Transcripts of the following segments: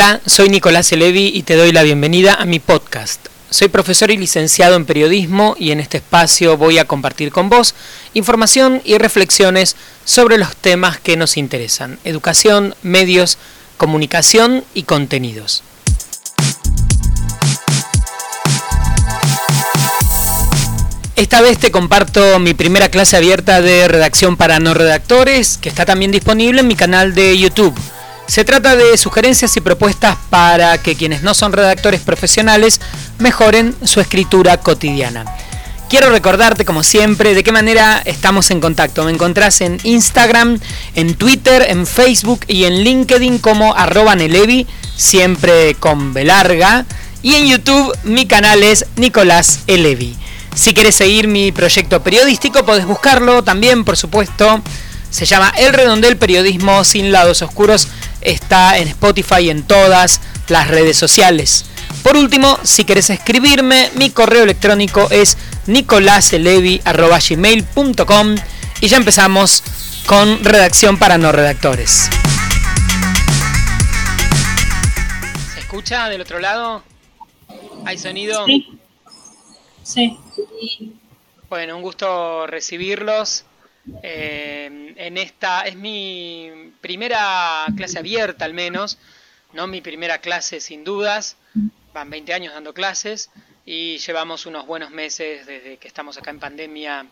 Hola, soy Nicolás Elevi y te doy la bienvenida a mi podcast. Soy profesor y licenciado en periodismo y en este espacio voy a compartir con vos información y reflexiones sobre los temas que nos interesan, educación, medios, comunicación y contenidos. Esta vez te comparto mi primera clase abierta de redacción para no redactores, que está también disponible en mi canal de YouTube se trata de sugerencias y propuestas para que quienes no son redactores profesionales mejoren su escritura cotidiana. Quiero recordarte, como siempre, de qué manera estamos en contacto. Me encontrás en Instagram, en Twitter, en Facebook y en LinkedIn como arroba Nelevi, siempre con Belarga. Y en YouTube mi canal es Nicolás Elevi. Si quieres seguir mi proyecto periodístico, podés buscarlo también, por supuesto. Se llama El Redondel Periodismo sin lados oscuros está en Spotify y en todas las redes sociales. Por último, si querés escribirme, mi correo electrónico es nicolaselevi.gmail.com y ya empezamos con redacción para no redactores. ¿Se escucha del otro lado? ¿Hay sonido? Sí. Sí. Bueno, un gusto recibirlos. Eh, en esta es mi primera clase abierta al menos, no mi primera clase sin dudas, van 20 años dando clases y llevamos unos buenos meses desde que estamos acá en pandemia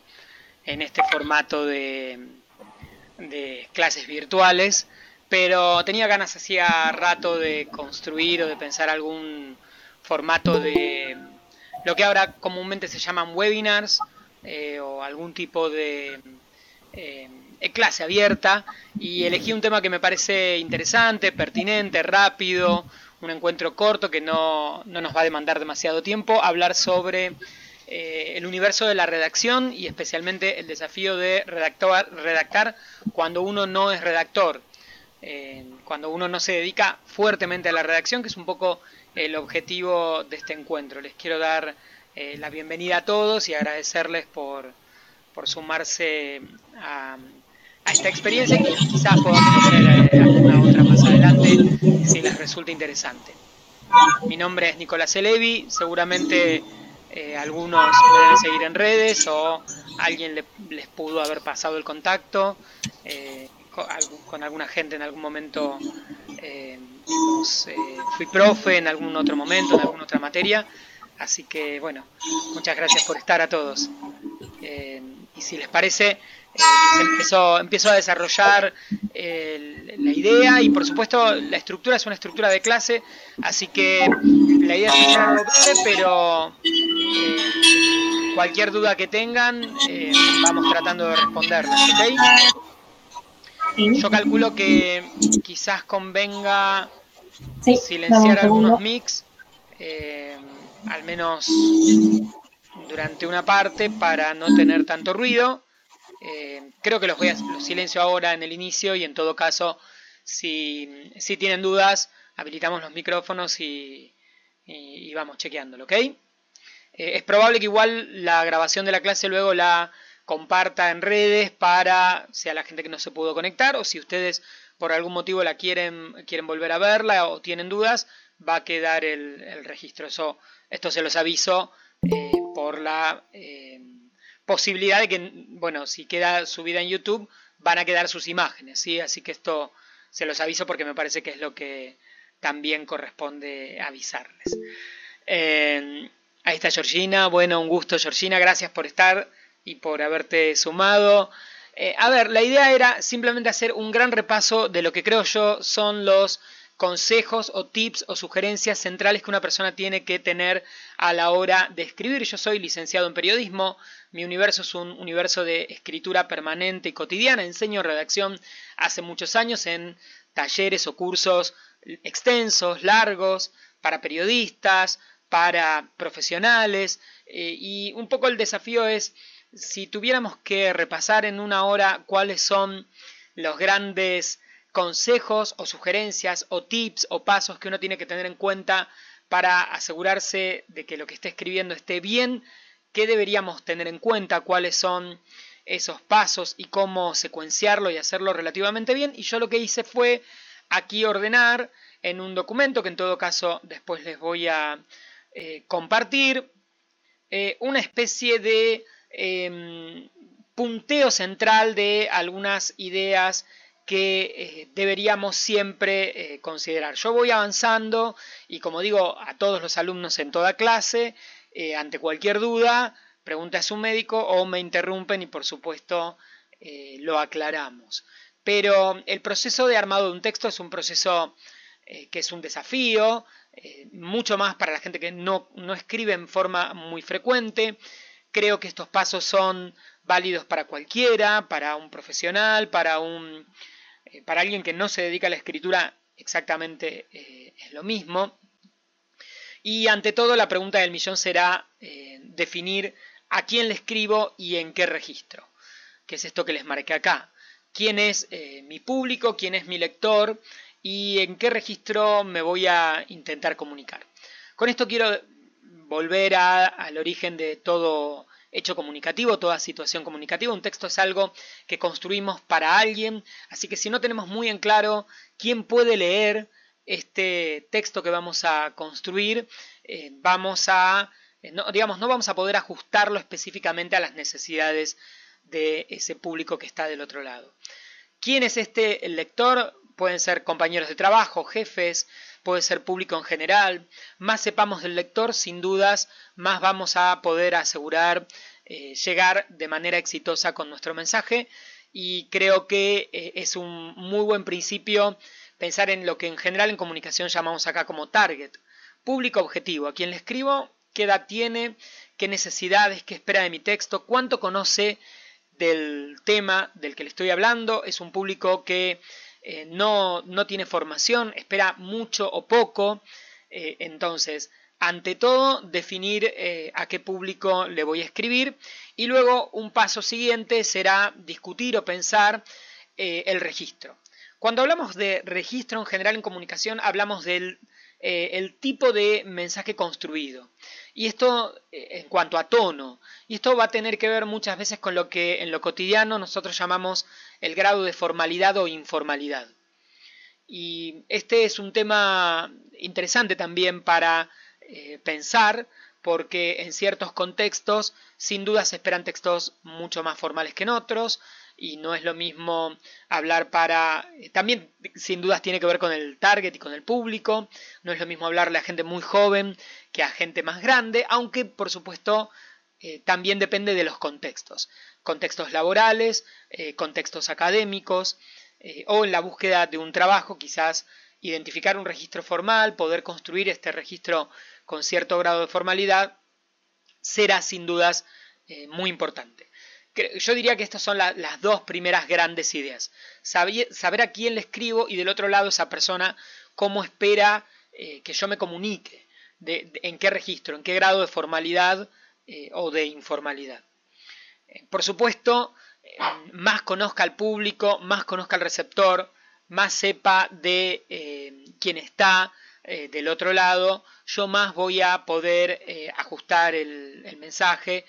en este formato de, clases virtuales, pero tenía ganas hacía rato de construir o de pensar algún formato de lo que ahora comúnmente se llaman webinars eh, o algún tipo de eh, clase abierta y elegí un tema que me parece interesante, pertinente, rápido, un encuentro corto que no, nos va a demandar demasiado tiempo, hablar sobre eh, el universo de la redacción y especialmente el desafío de redactar, redactar cuando uno no es redactor, eh, cuando uno no se dedica fuertemente a la redacción, que es un poco el objetivo de este encuentro. Les quiero dar eh, la bienvenida a todos y agradecerles por por sumarse a, esta experiencia que quizás podamos hacer eh, alguna otra más adelante si les resulta interesante. Mi nombre es Nicolás Elevi, seguramente eh, algunos me deben seguir en redes o alguien les pudo haber pasado el contacto. Eh, con, alguna gente en algún momento fui profe en algún otro momento, en alguna otra materia. Así que bueno, muchas gracias por estar a todos y si les parece, eh, empezó, empezó a desarrollar eh, la idea. Y por supuesto la estructura es una estructura de clase, así que la idea es breve, pero eh, cualquier duda que tengan vamos tratando de responderlas, Yo calculo que quizás convenga silenciar algunos mix, al menos durante una parte para no tener tanto ruido. Eh, creo que los voy a los silencio ahora en el inicio y en todo caso, si, si tienen dudas, habilitamos los micrófonos y, y, vamos chequeándolo, ¿ok? Eh, es probable que igual la grabación de la clase luego la comparta en redes para, sea la gente que no se pudo conectar o si ustedes por algún motivo la quieren, quieren volver a verla o tienen dudas, va a quedar el, registro. Eso, esto se los aviso eh, por la eh, posibilidad de que, bueno, si queda subida en YouTube, van a quedar sus imágenes, ¿sí? Así que esto se los aviso porque me parece que es lo que también corresponde avisarles. Eh, ahí está Georgina, bueno, un gusto Georgina, gracias por estar y por haberte sumado. a ver, la idea era simplemente hacer un gran repaso de lo que creo yo son los consejos o tips o sugerencias centrales que una persona tiene que tener a la hora de escribir. Yo soy licenciado en periodismo, mi universo es un universo de escritura permanente y cotidiana, enseño redacción hace muchos años en talleres o cursos extensos, largos, para periodistas, para profesionales, eh, y un poco el desafío es, si tuviéramos que repasar en una hora cuáles son los grandes consejos o sugerencias o tips o pasos que uno tiene que tener en cuenta para asegurarse de que lo que esté escribiendo esté bien, qué deberíamos tener en cuenta, cuáles son esos pasos y cómo secuenciarlo y hacerlo relativamente bien. Y yo lo que hice fue aquí ordenar en un documento que en todo caso después les voy a eh, compartir, eh, una especie de em, punteo central de algunas ideas que eh, deberíamos siempre considerar. Yo voy avanzando y como digo a todos los alumnos en toda clase, ante cualquier duda, pregunta a su médico o me interrumpen y por supuesto lo aclaramos. Pero el proceso de armado de un texto es un proceso eh, que es un desafío, eh, mucho más para la gente que no, escribe en forma muy frecuente. Creo que estos pasos son válidos para cualquiera, para un profesional, para, un, eh, para alguien que no se dedica a la escritura, exactamente es lo mismo. Y ante todo la pregunta del millón será definir a quién le escribo y en qué registro, que es esto que les marqué acá. ¿Quién es mi público? ¿Quién es mi lector? y en qué registro me voy a intentar comunicar. Con esto quiero volver al origen de todo hecho comunicativo, toda situación comunicativa. Un texto es algo que construimos para alguien, así que si no tenemos muy en claro quién puede leer este texto que vamos a construir, eh, vamos a, eh, digamos, no vamos a poder ajustarlo específicamente a las necesidades de ese público que está del otro lado. ¿Quién es este lector? pueden ser compañeros de trabajo, jefes, puede ser público en general. Más sepamos del lector, sin dudas, más vamos a poder asegurar eh, llegar de manera exitosa con nuestro mensaje. Y creo que eh, es un muy buen principio pensar en lo que en general en comunicación llamamos acá como target, público objetivo, a quien le escribo, qué edad tiene, qué necesidades, qué espera de mi texto, cuánto conoce del tema del que le estoy hablando, es un público que eh, no, tiene formación, espera mucho o poco. Eh, entonces, ante todo, definir eh, a qué público le voy a escribir y luego un paso siguiente será discutir o pensar el registro. Cuando hablamos de registro en general en comunicación, hablamos del el tipo de mensaje construido. Y esto en cuanto a tono. Y esto va a tener que ver muchas veces con lo que en lo cotidiano nosotros llamamos el grado de formalidad o informalidad. Y este es un tema interesante también para eh, pensar, porque en ciertos contextos sin duda se esperan textos mucho más formales que en otros, y no es lo mismo hablar para... Eh, también sin dudas tiene que ver con el target y con el público, no es lo mismo hablarle a gente muy joven que a gente más grande, aunque por supuesto eh, también depende de los contextos contextos laborales, eh, contextos académicos eh, o en la búsqueda de un trabajo, quizás identificar un registro formal, poder construir este registro con cierto grado de formalidad, será sin dudas muy importante. Yo diría que estas son las dos primeras grandes ideas. Saber, a quién le escribo y del otro lado esa persona cómo espera que yo me comunique, en qué registro, en qué grado de formalidad o de informalidad. Por supuesto, eh, más conozca al público, más conozca al receptor, más sepa de eh, quién está eh, del otro lado, yo más voy a poder ajustar el, mensaje.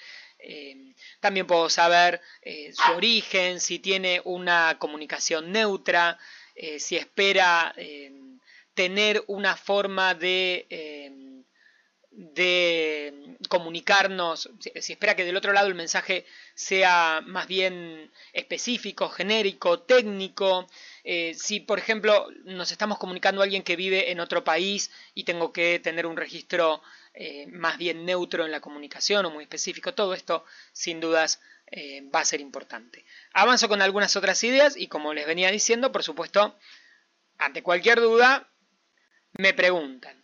también puedo saber su origen, si tiene una comunicación neutra, si espera tener una forma de de comunicarnos, si espera que del otro lado el mensaje sea más bien específico, genérico, técnico, eh, si por ejemplo nos estamos comunicando a alguien que vive en otro país y tengo que tener un registro eh, más bien neutro en la comunicación o muy específico, todo esto sin dudas eh, va a ser importante. Avanzo con algunas otras ideas y como les venía diciendo, por supuesto, ante cualquier duda, me preguntan.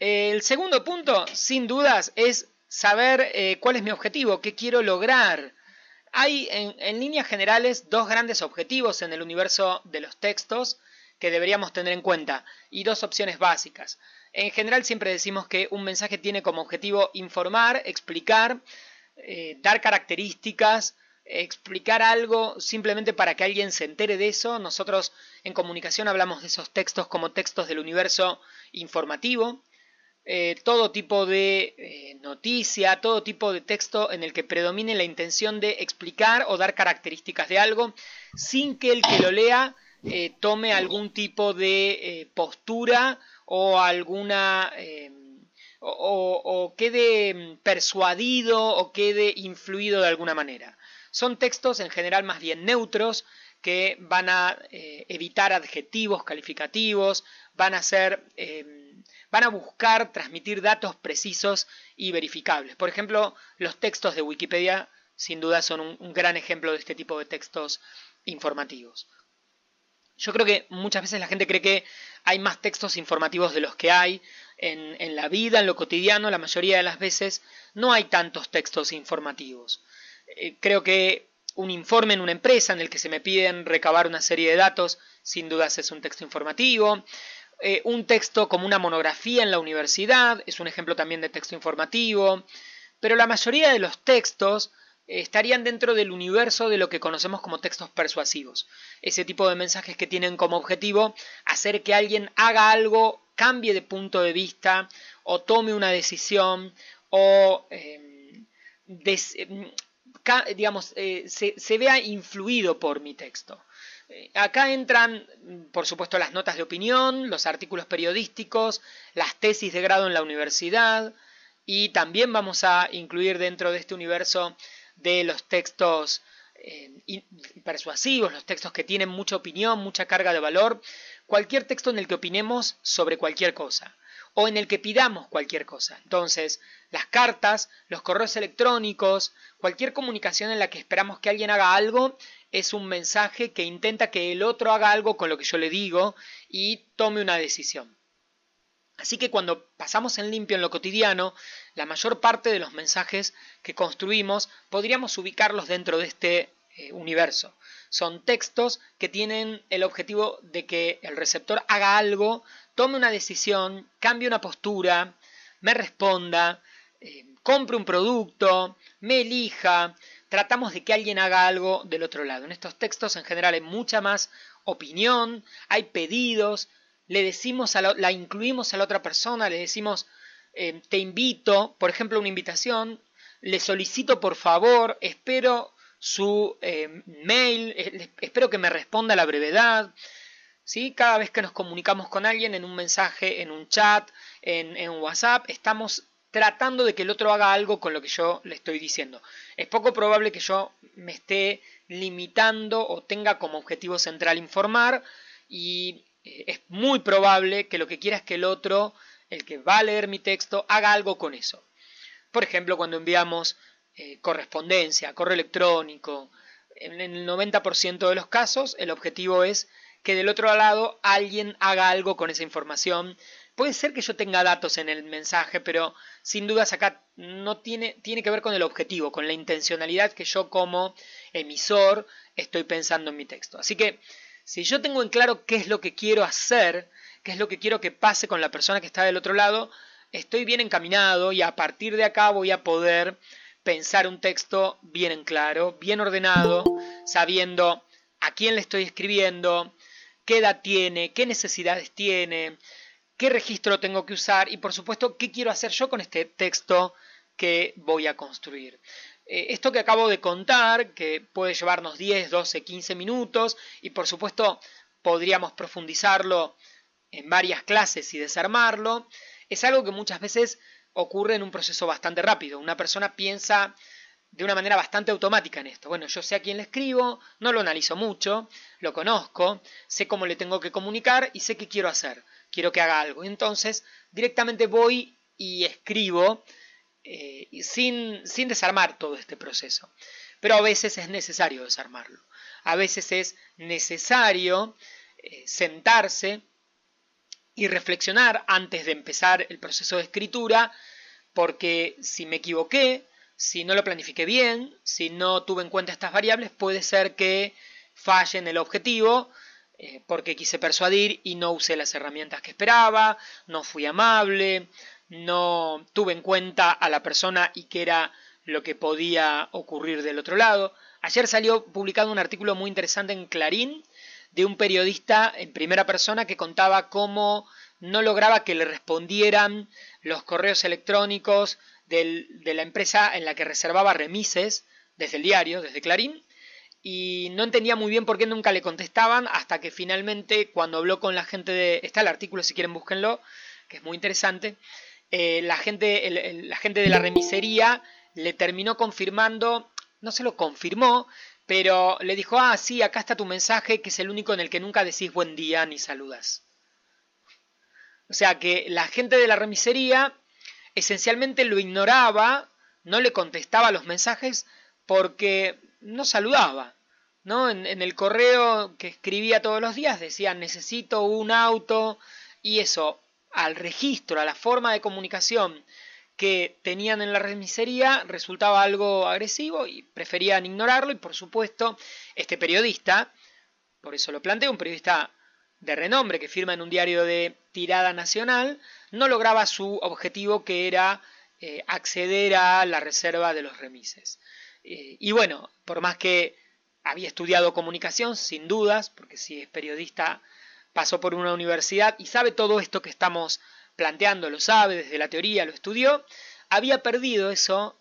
El segundo punto, sin dudas, es saber eh, cuál es mi objetivo, qué quiero lograr. Hay en, líneas generales dos grandes objetivos en el universo de los textos que deberíamos tener en cuenta y dos opciones básicas. En general siempre decimos que un mensaje tiene como objetivo informar, explicar, eh, dar características, explicar algo simplemente para que alguien se entere de eso. Nosotros en comunicación hablamos de esos textos como textos del universo informativo. Eh, todo tipo de eh, noticia, todo tipo de texto en el que predomine la intención de explicar o dar características de algo sin que el que lo lea eh, tome algún tipo de postura o alguna o, quede persuadido o quede influido de alguna manera. Son textos en general más bien neutros que van a evitar adjetivos calificativos, van a ser van a buscar transmitir datos precisos y verificables. Por ejemplo, los textos de Wikipedia sin duda son un, gran ejemplo de este tipo de textos informativos. Yo creo que muchas veces la gente cree que hay más textos informativos de los que hay en, la vida, en lo cotidiano, la mayoría de las veces no hay tantos textos informativos. Eh, creo que un informe en una empresa en el que se me piden recabar una serie de datos, sin dudas es un texto informativo. Eh, un texto como una monografía en la universidad es un ejemplo también de texto informativo. Pero la mayoría de los textos estarían dentro del universo de lo que conocemos como textos persuasivos. Ese tipo de mensajes que tienen como objetivo hacer que alguien haga algo, cambie de punto de vista o tome una decisión o em, digamos, eh, se, vea influido por mi texto. Acá entran, por supuesto, las notas de opinión, los artículos periodísticos, las tesis de grado en la universidad y también vamos a incluir dentro de este universo de los textos eh, persuasivos, los textos que tienen mucha opinión, mucha carga de valor, cualquier texto en el que opinemos sobre cualquier cosa o en el que pidamos cualquier cosa. Entonces, las cartas, los correos electrónicos, cualquier comunicación en la que esperamos que alguien haga algo, es un mensaje que intenta que el otro haga algo con lo que yo le digo y tome una decisión. Así que cuando pasamos en limpio en lo cotidiano, la mayor parte de los mensajes que construimos podríamos ubicarlos dentro de este eh, universo. Son textos que tienen el objetivo de que el receptor haga algo, tome una decisión, cambie una postura, me responda, eh, compre un producto, me elija. Tratamos de que alguien haga algo del otro lado. En estos textos en general hay mucha más opinión, hay pedidos, le decimos a la, incluimos a la otra persona, le decimos eh, te invito, por ejemplo, una invitación, le solicito por favor, espero su eh, mail, espero que me responda a la brevedad. ¿Sí? Cada vez que nos comunicamos con alguien en un mensaje, en un chat, en, en WhatsApp, estamos tratando de que el otro haga algo con lo que yo le estoy diciendo. Es poco probable que yo me esté limitando o tenga como objetivo central informar y eh, es muy probable que lo que quiera es que el otro, el que va a leer mi texto, haga algo con eso. Por ejemplo, cuando enviamos eh, correspondencia, correo electrónico, en el 90% de los casos el objetivo es que del otro lado alguien haga algo con esa información. Puede ser que yo tenga datos en el mensaje, pero sin dudas acá no tiene, tiene que ver con el objetivo, con la intencionalidad que yo como emisor estoy pensando en mi texto. Así que si yo tengo en claro qué es lo que quiero hacer, qué es lo que quiero que pase con la persona que está del otro lado, estoy bien encaminado y a partir de acá voy a poder pensar un texto bien en claro, bien ordenado, sabiendo a quién le estoy escribiendo, qué edad tiene, qué necesidades tiene, qué registro tengo que usar y por supuesto qué quiero hacer yo con este texto que voy a construir. Eh, esto que acabo de contar, que puede llevarnos 10, 12, 15 minutos, y por supuesto podríamos profundizarlo en varias clases y desarmarlo, es algo que muchas veces ocurre en un proceso bastante rápido. Una persona piensa de una manera bastante automática en esto. Bueno, yo sé a quién le escribo, no lo analizo mucho, lo conozco, sé cómo le tengo que comunicar y sé qué quiero hacer. Quiero que haga algo. Entonces, directamente voy y escribo eh, sin, sin desarmar todo este proceso. Pero a veces es necesario desarmarlo. A veces es necesario eh, sentarse y reflexionar antes de empezar el proceso de escritura, porque si me equivoqué, si no lo planifiqué bien, si no tuve en cuenta estas variables, puede ser que falle en el objetivo, eh, porque quise persuadir y no usé las herramientas que esperaba, no fui amable, no tuve en cuenta a la persona y qué era lo que podía ocurrir del otro lado. Ayer salió publicado un artículo muy interesante en Clarín de un periodista en primera persona que contaba cómo no lograba que le respondieran los correos electrónicos de la empresa en la que reservaba remises desde el diario, desde Clarín, y no entendía muy bien por qué nunca le contestaban hasta que finalmente cuando habló con la gente de... Está el artículo si quieren búsquenlo, que es muy interesante. Eh, la, gente, la gente de la remisería le terminó confirmando, no se lo confirmó, pero le dijo, ah, sí, acá está tu mensaje, que es el único en el que nunca decís buen día ni saludas. O sea que la gente de la remisería esencialmente lo ignoraba, no le contestaba los mensajes porque no saludaba. ¿no? En, el correo que escribía todos los días decía necesito un auto y eso al registro, a la forma de comunicación que tenían en la remisería resultaba algo agresivo y preferían ignorarlo y por supuesto este periodista, por eso lo planteo, un periodista de renombre que firma en un diario de tirada nacional, no lograba su objetivo que era eh, acceder a la reserva de los remises. Eh, y bueno, por más que había estudiado comunicación, sin dudas, porque si es periodista pasó por una universidad y sabe todo esto que estamos planteando, lo sabe desde la teoría, lo estudió, había perdido eso,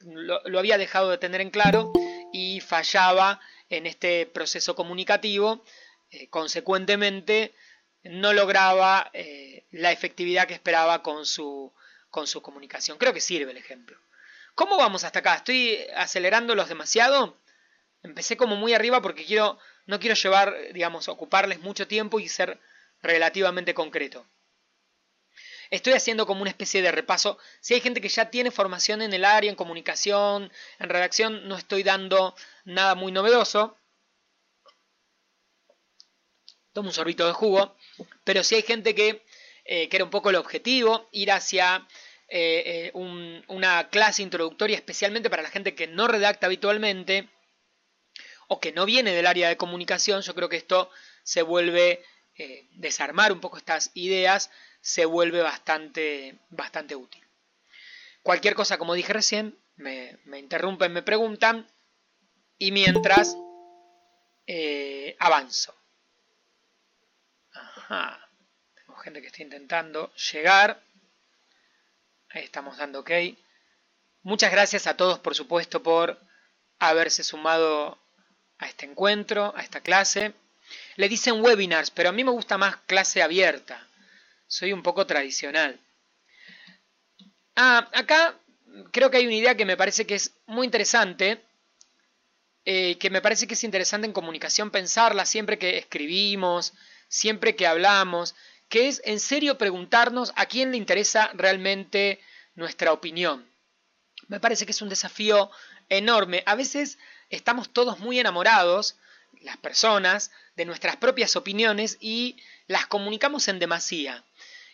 lo, había dejado de tener en claro y fallaba en este proceso comunicativo, eh, consecuentemente no lograba eh, la efectividad que esperaba con su, con su comunicación. Creo que sirve el ejemplo. ¿Cómo vamos hasta acá? ¿Estoy acelerándolos demasiado? Empecé como muy arriba porque quiero, no quiero llevar, digamos, ocuparles mucho tiempo y ser relativamente concreto. Estoy haciendo como una especie de repaso. Si hay gente que ya tiene formación en el área, en comunicación, en redacción, no estoy dando nada muy novedoso. Tomo un sorbito de jugo. Pero si hay gente que, eh, que era un poco el objetivo, ir hacia eh, eh, una clase introductoria especialmente para la gente que no redacta habitualmente o que no viene del área de comunicación, yo creo que esto se vuelve, eh, desarmar un poco estas ideas, se vuelve bastante, bastante útil. Cualquier cosa, como dije recién, me, interrumpen, me preguntan, y mientras avanzo. Ajá. Tengo gente que está intentando llegar. Ahí estamos dando ok. Muchas gracias a todos, por supuesto, por haberse sumado a este encuentro, a esta clase. Le dicen webinars, pero a mí me gusta más clase abierta. Soy un poco tradicional. Ah, acá creo que hay una idea que me parece que es muy interesante, eh, que me parece que es interesante en comunicación pensarla siempre que escribimos, siempre que hablamos, que es en serio preguntarnos a quién le interesa realmente nuestra opinión. Me parece que es un desafío enorme. A veces estamos todos muy enamorados, las personas, de nuestras propias opiniones y las comunicamos en demasía.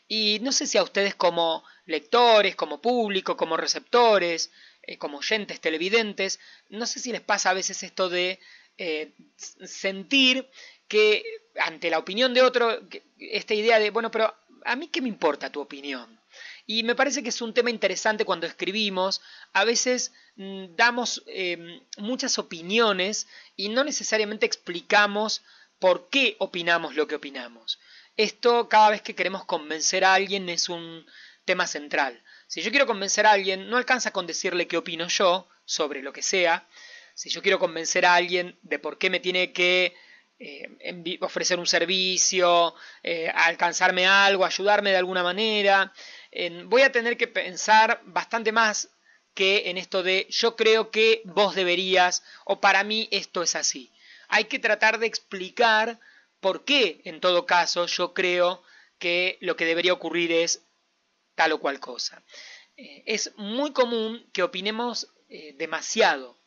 Y no sé si a ustedes como lectores, como público, como receptores, eh, como oyentes televidentes, no sé si les pasa a veces esto de eh, sentir que ante la opinión de otro, esta idea de, bueno, pero a mí qué me importa tu opinión. Y me parece que es un tema interesante cuando escribimos. A veces mm, damos em, muchas opiniones y no necesariamente explicamos por qué opinamos lo que opinamos. Esto cada vez que queremos convencer a alguien es un tema central. Si yo quiero convencer a alguien, no alcanza con decirle qué opino yo sobre lo que sea. Si yo quiero convencer a alguien de por qué me tiene que eh, ofrecer un servicio, eh, alcanzarme algo, ayudarme de alguna manera. voy a tener que pensar bastante más que en esto de yo creo que vos deberías o para mí esto es así. Hay que tratar de explicar por qué en todo caso yo creo que lo que debería ocurrir es tal o cual cosa. Eh, es muy común que opinemos demasiado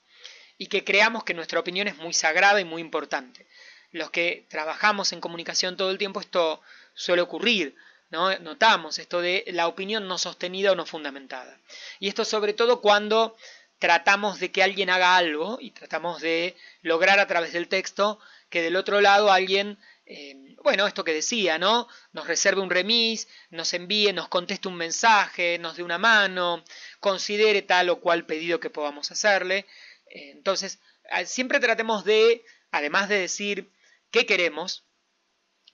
y que creamos que nuestra opinión es muy sagrada y muy importante los que trabajamos en comunicación todo el tiempo, esto suele ocurrir. ¿no? Notamos esto de la opinión no sostenida o no fundamentada. Y esto sobre todo cuando tratamos de que alguien haga algo y tratamos de lograr a través del texto que del otro lado alguien, eh, bueno, esto que decía, ¿no? Nos reserve un remis, nos envíe, nos conteste un mensaje, nos dé una mano, considere tal o cual pedido que podamos hacerle. Eh, entonces, siempre tratemos de, además de decir qué queremos,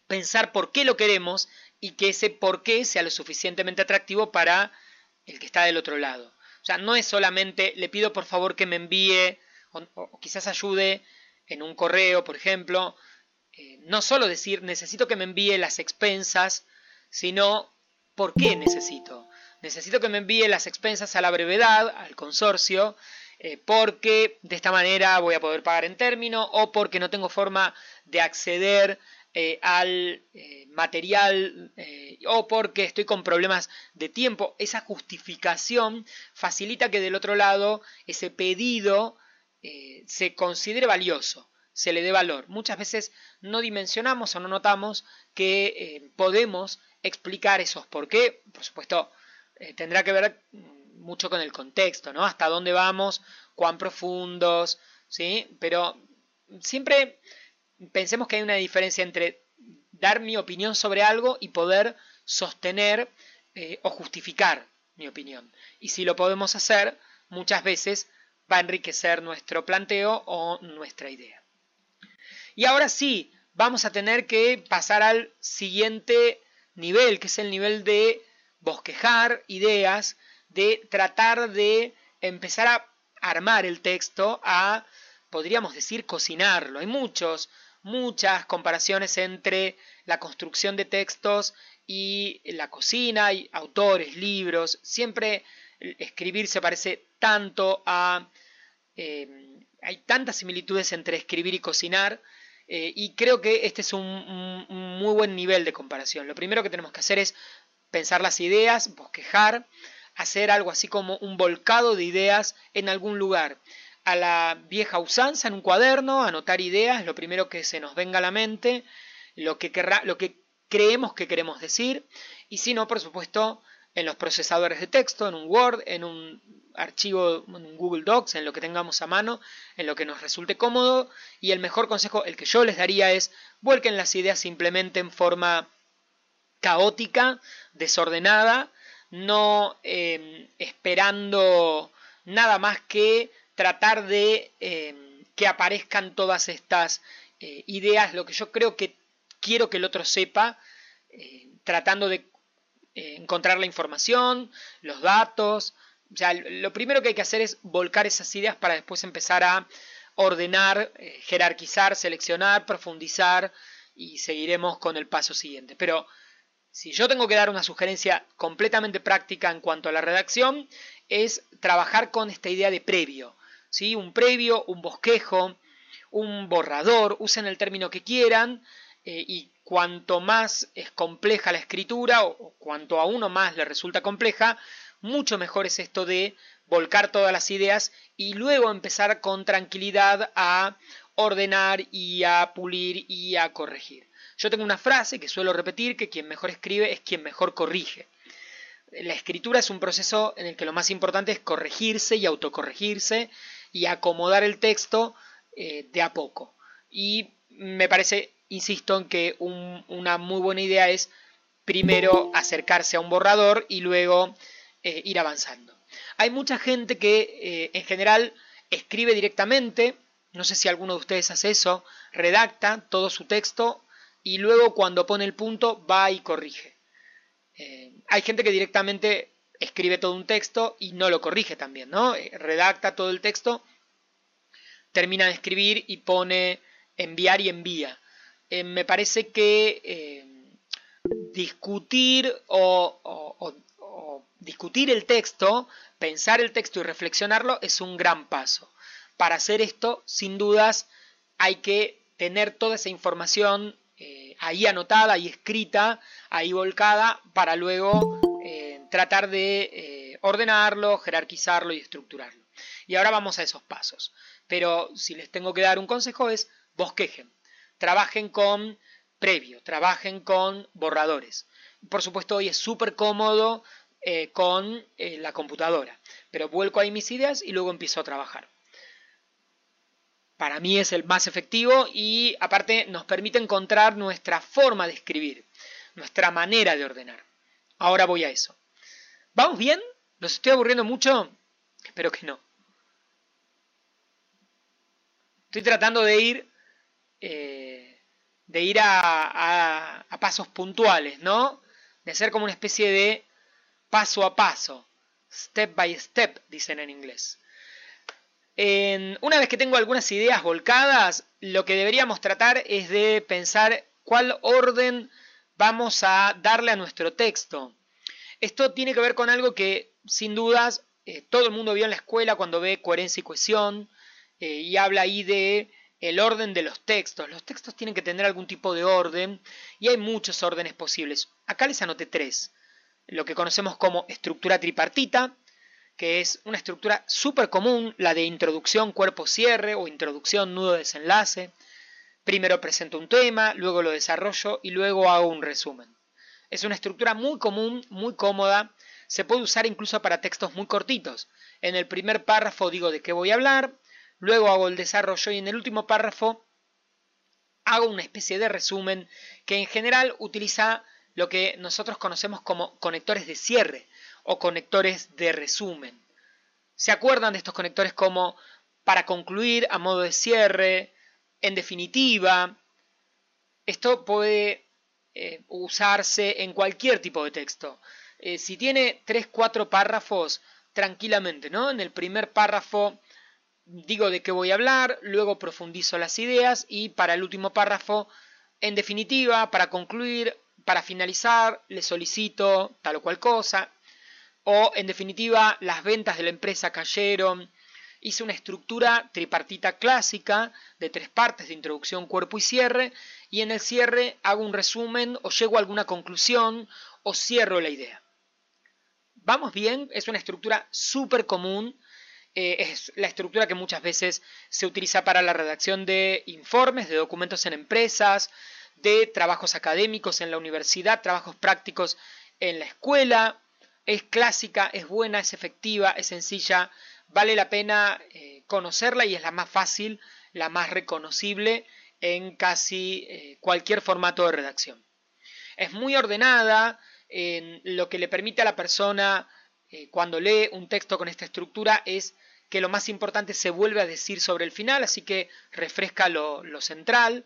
pensar por qué lo queremos y que ese por qué sea lo suficientemente atractivo para el que está del otro lado. O sea, no es solamente le pido por favor que me envíe o, quizás ayude en un correo, por ejemplo, eh, no solo decir necesito que me envíe las expensas, sino por qué necesito. Necesito que me envíe las expensas a la brevedad, al consorcio, eh, porque de esta manera voy a poder pagar en término o porque no tengo forma de acceder eh, al eh, material o porque estoy con problemas de tiempo. Esa justificación facilita que del otro lado ese pedido se considere valioso, se le dé valor. Muchas veces no dimensionamos o no notamos que podemos explicar esos por qué. Por supuesto, tendrá que ver mucho con el contexto, ¿no? Hasta dónde vamos, cuán profundos, ¿sí? Pero siempre pensemos que hay una diferencia entre dar mi opinión sobre algo y poder sostener eh, o justificar mi opinión. Y si lo podemos hacer, muchas veces va a enriquecer nuestro planteo o nuestra idea. Y ahora sí, vamos a tener que pasar al siguiente nivel, que es el nivel de bosquejar ideas de tratar de empezar a armar el texto, a, podríamos decir, cocinarlo. Hay muchos, muchas comparaciones entre la construcción de textos y la cocina, hay autores, libros, siempre escribir se parece tanto a... Eh, hay tantas similitudes entre escribir y cocinar, eh, y creo que este es un, muy buen nivel de comparación. Lo primero que tenemos que hacer es pensar las ideas, bosquejar, hacer algo así como un volcado de ideas en algún lugar. A la vieja usanza, en un cuaderno, anotar ideas, lo primero que se nos venga a la mente, lo que, lo que creemos que queremos decir, y si no, por supuesto, en los procesadores de texto, en un Word, en un archivo, en un Google Docs, en lo que tengamos a mano, en lo que nos resulte cómodo. Y el mejor consejo, el que yo les daría es, vuelquen las ideas simplemente en forma caótica, desordenada, no em, esperando nada más que tratar de em, que aparezcan todas estas eh, ideas, lo que yo creo que quiero que el otro sepa, eh, tratando de eh, encontrar la información, los datos. O lo primero que hay que hacer es volcar esas ideas para después empezar a ordenar, jerarquizar, seleccionar, profundizar y seguiremos con el paso siguiente. Pero si yo tengo que dar una sugerencia completamente práctica en cuanto a la redacción, es trabajar con esta idea de previo. ¿sí? Un previo, un bosquejo, un borrador, usen el término que quieran, eh, y cuanto más es compleja la escritura, o, cuanto a uno más le resulta compleja, mucho mejor es esto de volcar todas las ideas y luego empezar con tranquilidad a ordenar y a pulir y a corregir. Yo tengo una frase que suelo repetir, que quien mejor escribe es quien mejor corrige. La escritura es un proceso en el que lo más importante es corregirse y autocorregirse y acomodar el texto eh, de a poco. Y me parece, insisto, en que una muy buena idea es primero acercarse a un borrador y luego eh, ir avanzando. Hay mucha gente que eh, en general escribe directamente, no sé si alguno de ustedes hace eso, redacta todo su texto y luego cuando pone el punto va y corrige. Eh, hay gente que directamente escribe todo un texto y no lo corrige también, ¿no? Eh, redacta todo el texto, termina de escribir y pone enviar y envía. Eh, me parece que discutir o, discutir el texto, pensar el texto y reflexionarlo es un gran paso. Para hacer esto, sin dudas, hay que tener toda esa información eh, ahí anotada, ahí escrita, ahí volcada, para luego eh, tratar de eh, ordenarlo, jerarquizarlo y estructurarlo. Y ahora vamos a esos pasos. Pero si les tengo que dar un consejo es bosquejen, trabajen con previo, trabajen con borradores. Por supuesto, hoy es súper cómodo con la computadora, pero vuelco ahí mis ideas y luego empiezo a trabajar para mí es el más efectivo y aparte nos permite encontrar nuestra forma de escribir, nuestra manera de ordenar. Ahora voy a eso. ¿Vamos bien? ¿Los estoy aburriendo mucho? Espero que no. Estoy tratando de ir, eh, de ir a, a pasos puntuales, ¿no? De hacer como una especie de paso a paso, step by step, dicen en inglés. Una vez que tengo algunas ideas volcadas, lo que deberíamos tratar es de pensar cuál orden vamos a darle a nuestro texto. Esto tiene que ver con algo que, sin dudas, eh, todo el mundo vio en la escuela cuando ve coherencia y cohesión eh, y habla ahí de el orden de los textos. Los textos tienen que tener algún tipo de orden y hay muchos órdenes posibles. Acá les anoté tres. Lo que conocemos como estructura tripartita, que es una estructura súper común, la de introducción, cuerpo, cierre o introducción, nudo, desenlace. Primero presento un tema, luego lo desarrollo y luego hago un resumen. Es una estructura muy común, muy cómoda, se puede usar incluso para textos muy cortitos. En el primer párrafo digo de qué voy a hablar, luego hago el desarrollo y en el último párrafo hago una especie de resumen que en general utiliza lo que nosotros conocemos como conectores de cierre o conectores de resumen. ¿Se acuerdan de estos conectores como para concluir a modo de cierre, en definitiva? Esto puede eh, usarse en cualquier tipo de texto. Eh, si tiene 3-4 párrafos, tranquilamente, ¿no? En el primer párrafo digo de qué voy a hablar, luego profundizo las ideas y para el último párrafo, en definitiva, para concluir, para finalizar, le solicito tal o cual cosa, o en definitiva, las ventas de la empresa cayeron. Hice una estructura tripartita clásica de tres partes de introducción, cuerpo y cierre, y en el cierre hago un resumen o llego a alguna conclusión o cierro la idea. Vamos bien, es una estructura súper común, eh, es la estructura que muchas veces se utiliza para la redacción de informes, de documentos en empresas, de trabajos académicos en la universidad, trabajos prácticos en la escuela. Es clásica, es buena, es efectiva, es sencilla, vale la pena eh, conocerla y es la más fácil, la más reconocible en casi eh, cualquier formato de redacción. Es muy ordenada, en lo que le permite a la persona eh, cuando lee un texto con esta estructura es que lo más importante se vuelve a decir sobre el final, así que refresca lo, central.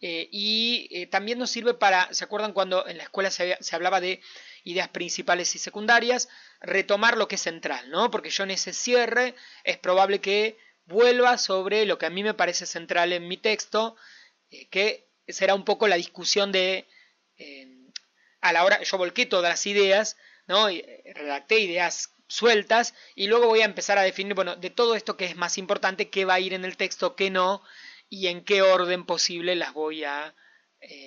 y también nos sirve para, ¿se acuerdan cuando en la escuela se, se hablaba de ideas principales y secundarias, retomar lo que es central, ¿no? Porque yo en ese cierre es probable que vuelva sobre lo que a mí me parece central en mi texto, eh, que será un poco la discusión de, eh, a la hora, yo volqué todas las ideas, ¿no? Y eh, redacté ideas sueltas y luego voy a empezar a definir, bueno, de todo esto que es más importante, qué va a ir en el texto, qué no, y en qué orden posible las voy a,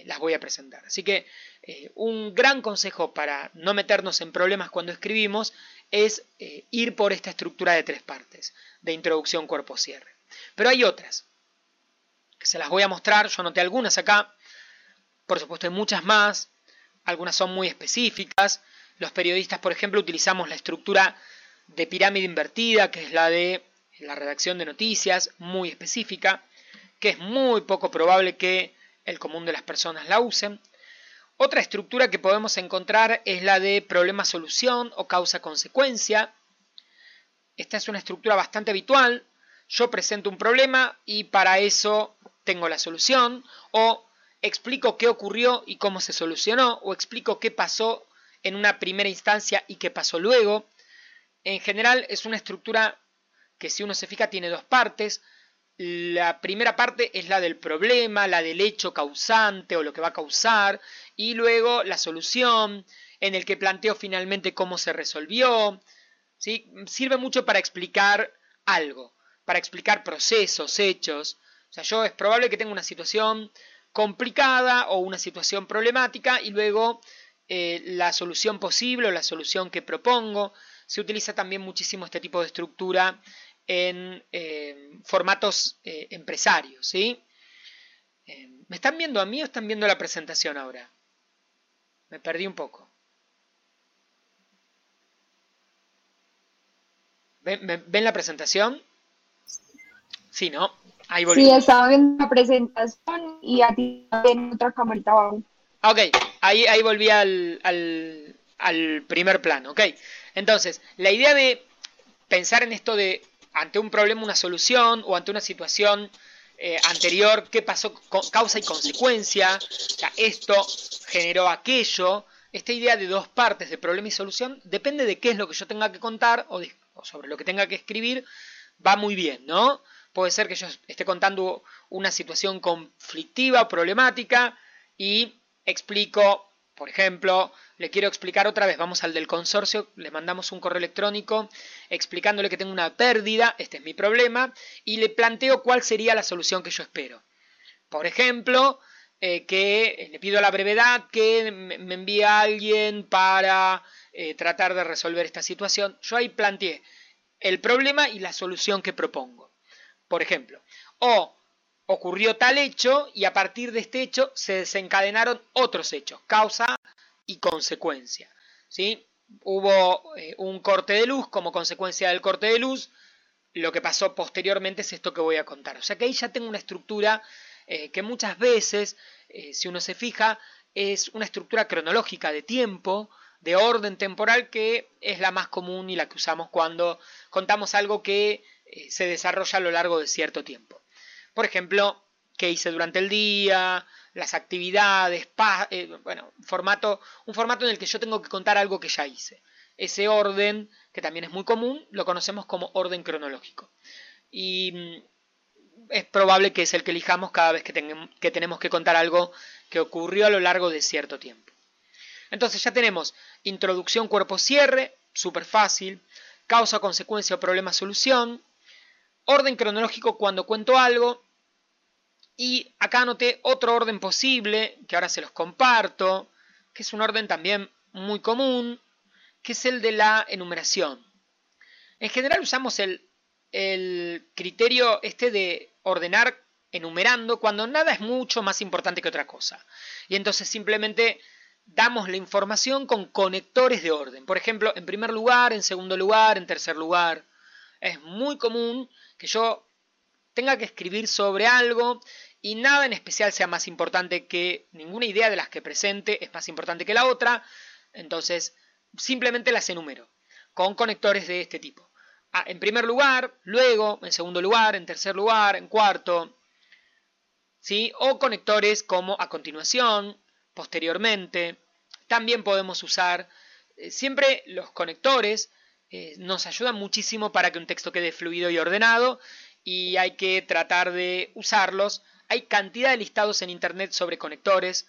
las voy a presentar. Así que eh, un gran consejo para no meternos en problemas cuando escribimos es eh, ir por esta estructura de tres partes, de introducción, cuerpo, cierre. Pero hay otras, que se las voy a mostrar, yo anoté algunas acá, por supuesto hay muchas más, algunas son muy específicas, los periodistas, por ejemplo, utilizamos la estructura de pirámide invertida, que es la de la redacción de noticias, muy específica, que es muy poco probable que el común de las personas la usen. Otra estructura que podemos encontrar es la de problema-solución o causa-consecuencia. Esta es una estructura bastante habitual. Yo presento un problema y para eso tengo la solución o explico qué ocurrió y cómo se solucionó o explico qué pasó en una primera instancia y qué pasó luego. En general es una estructura que si uno se fija tiene dos partes. La primera parte es la del problema, la del hecho causante o lo que va a causar, y luego la solución, en el que planteo finalmente cómo se resolvió. ¿sí? Sirve mucho para explicar algo, para explicar procesos, hechos. O sea, yo es probable que tenga una situación complicada o una situación problemática y luego eh, la solución posible o la solución que propongo. Se utiliza también muchísimo este tipo de estructura en eh, formatos eh, empresarios, ¿sí? Eh, ¿Me están viendo a mí o están viendo la presentación ahora? Me perdí un poco. ¿Ven, la presentación? Sí, ¿no? Ahí volví. Sí, estaba viendo la presentación y a ti en otra camarita abajo. Ok, ahí, ahí volví al, al, al primer plano, ok. Entonces, la idea de pensar en esto de ante un problema una solución o ante una situación eh, anterior, qué pasó, causa y consecuencia, o esto generó aquello, esta idea de dos partes de problema y solución depende de qué es lo que yo tenga que contar o, sobre lo que tenga que escribir, va muy bien, ¿no? Puede ser que yo esté contando una situación conflictiva o problemática y explico, por ejemplo, le quiero explicar otra vez, vamos al del consorcio, le mandamos un correo electrónico explicándole que tengo una pérdida, este es mi problema, y le planteo cuál sería la solución que yo espero. Por ejemplo, eh, que le pido a la brevedad que me envíe a alguien para eh, tratar de resolver esta situación. Yo ahí planteé el problema y la solución que propongo. Por ejemplo, o ocurrió tal hecho y a partir de este hecho se desencadenaron otros hechos, causa y consecuencia. ¿sí? Hubo eh, un corte de luz como consecuencia del corte de luz, lo que pasó posteriormente es esto que voy a contar. O sea que ahí ya tengo una estructura eh, que muchas veces, eh, si uno se fija, es una estructura cronológica de tiempo, de orden temporal, que es la más común y la que usamos cuando contamos algo que se desarrolla a lo largo de cierto tiempo. Por ejemplo, qué hice durante el día, las actividades, eh, bueno, formato, un formato en el que yo tengo que contar algo que ya hice. Ese orden, que también es muy común, lo conocemos como orden cronológico. Y mm, es probable que es el que elijamos cada vez que, que tenemos que contar algo que ocurrió a lo largo de cierto tiempo. Entonces ya tenemos introducción, cuerpo, cierre, súper fácil, causa, consecuencia o problema, solución, orden cronológico cuando cuento algo, y acá anoté otro orden posible, que ahora se los comparto, que es un orden también muy común, que es el de la enumeración. En general usamos el, criterio este de ordenar enumerando cuando nada es mucho más importante que otra cosa. Y entonces simplemente damos la información con conectores de orden. Por ejemplo, en primer lugar, en segundo lugar, en tercer lugar. Es muy común que yo tenga que escribir sobre algo y nada en especial sea más importante que ninguna idea de las que presente es más importante que la otra, entonces simplemente las enumero con conectores de este tipo. Ah, en primer lugar, luego, en segundo lugar, en tercer lugar, en cuarto, ¿sí? o conectores como a continuación, posteriormente. También podemos usar, eh, siempre los conectores eh, nos ayudan muchísimo para que un texto quede fluido y ordenado y hay que tratar de usarlos hay cantidad de listados en Internet sobre conectores,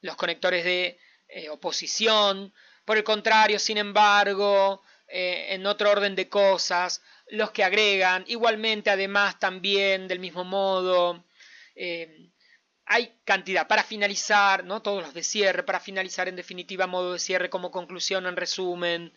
los conectores de eh, oposición, por el contrario, sin embargo, eh, en otro orden de cosas, los que agregan, igualmente además también del mismo modo, eh, hay cantidad para finalizar, ¿no? todos los de cierre, para finalizar en definitiva modo de cierre como conclusión en resumen,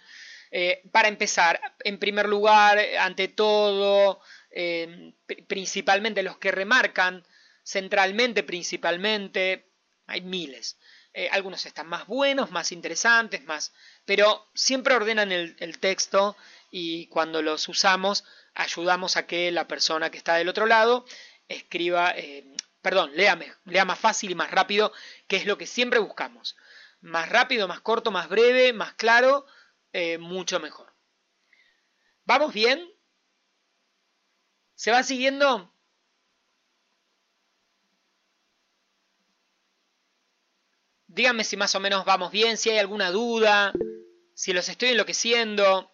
para empezar, en primer lugar, ante todo, Em, principalmente los que remarcan centralmente, principalmente, hay miles. Eh, algunos están más buenos, más interesantes, más, pero siempre ordenan el, texto y cuando los usamos ayudamos a que la persona que está del otro lado escriba, eh, perdón, lea, lea más fácil y más rápido, que es lo que siempre buscamos. Más rápido, más corto, más breve, más claro, eh, mucho mejor. ¿Vamos bien? ¿Se va siguiendo? Díganme si más o menos vamos bien, si hay alguna duda, si los estoy enloqueciendo.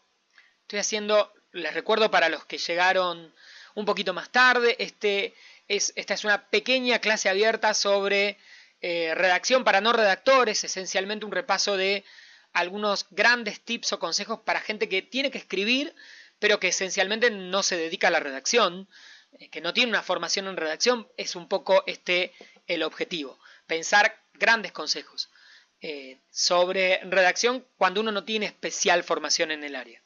Estoy haciendo, les recuerdo para los que llegaron un poquito más tarde, este es, esta es una pequeña clase abierta sobre eh, redacción para no redactores, esencialmente un repaso de algunos grandes tips o consejos para gente que tiene que escribir pero que esencialmente no se dedica a la redacción, eh, que no tiene una formación en redacción, es un poco este el objetivo. Pensar grandes consejos eh, sobre redacción cuando uno no tiene especial formación en el área.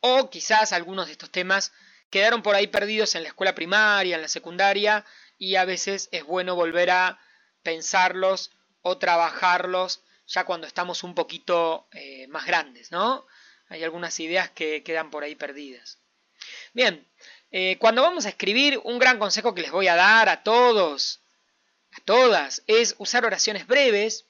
O quizás algunos de estos temas quedaron por ahí perdidos en la escuela primaria, en la secundaria, y a veces es bueno volver a pensarlos o trabajarlos ya cuando estamos un poquito eh, más grandes, ¿no? Hay algunas ideas que quedan por ahí perdidas. Bien, eh, cuando vamos a escribir, un gran consejo que les voy a dar a todos, a todas, es usar oraciones breves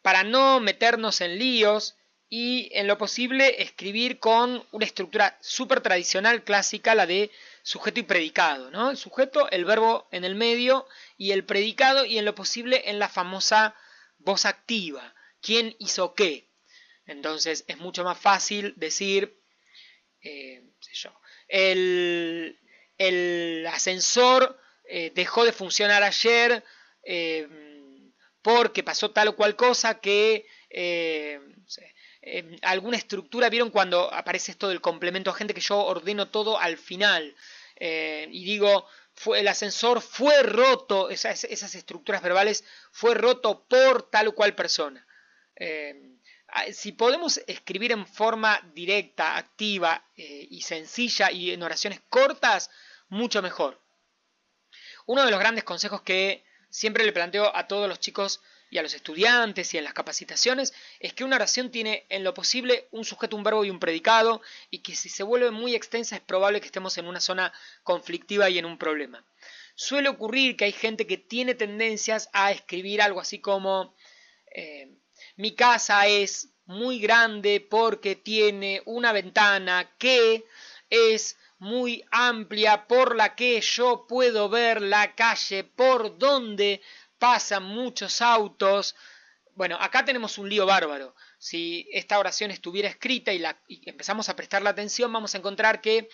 para no meternos en líos y en lo posible escribir con una estructura súper tradicional, clásica, la de sujeto y predicado. ¿no? El sujeto, el verbo en el medio y el predicado y en lo posible en la famosa voz activa. ¿Quién hizo qué? Entonces es mucho más fácil decir, eh, el, el ascensor eh, dejó de funcionar ayer eh, porque pasó tal o cual cosa que eh, alguna estructura, vieron cuando aparece esto del complemento a gente que yo ordeno todo al final y digo, fue, el ascensor fue roto, esas, esas, estructuras verbales fue roto por tal o cual persona. Si podemos escribir en forma directa, activa y sencilla y en oraciones cortas, mucho mejor. Uno de los grandes consejos que siempre le planteo a todos los chicos y a los estudiantes y en las capacitaciones es que una oración tiene en lo posible un sujeto, un verbo y un predicado y que si se vuelve muy extensa es probable que estemos en una zona conflictiva y en un problema. Suele ocurrir que hay gente que tiene tendencias a escribir algo así como eh, mi casa es muy grande porque tiene una ventana que es muy amplia por la que yo puedo ver la calle por donde pasan muchos autos. Bueno, acá tenemos un lío bárbaro. Si esta oración estuviera escrita y, empezamos a prestarle atención, vamos a encontrar que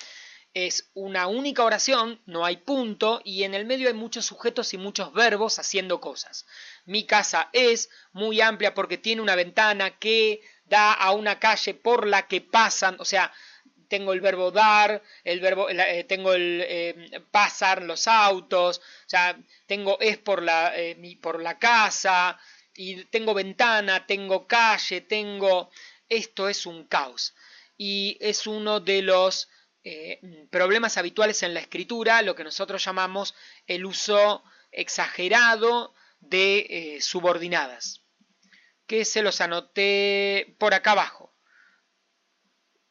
es una única oración, no hay punto, y en el medio hay muchos sujetos y muchos verbos haciendo cosas. Mi casa es muy amplia porque tiene una ventana que da a una calle por la que pasan, o sea, tengo el verbo dar, el verbo, eh, tengo el eh, pasar los autos, o sea, tengo es por la, eh, por la casa, y tengo ventana, tengo calle, tengo... Esto es un caos. Y es uno de los problemas habituales en la escritura, lo que nosotros llamamos el uso exagerado de subordinadas. Que se los anoté por acá abajo.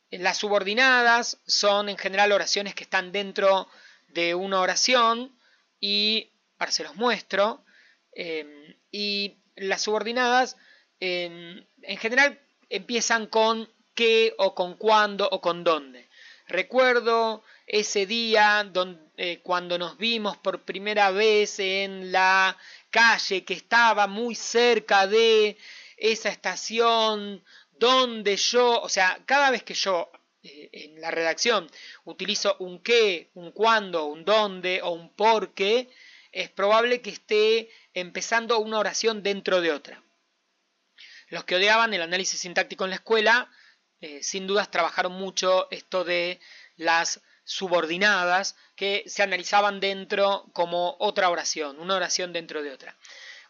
Las subordinadas son en general oraciones que están dentro de una oración y ahora se los muestro. Em, y las subordinadas em, en general empiezan con qué o con cuándo o con dónde. Recuerdo ese día donde, eh, cuando nos vimos por primera vez en la calle que estaba muy cerca de esa estación donde yo, o sea, cada vez que yo eh, en la redacción utilizo un qué, un cuándo, un dónde o un por qué, es probable que esté empezando una oración dentro de otra. Los que odiaban el análisis sintáctico en la escuela, eh, sin dudas trabajaron mucho esto de las subordinadas que se analizaban dentro como otra oración, una oración dentro de otra.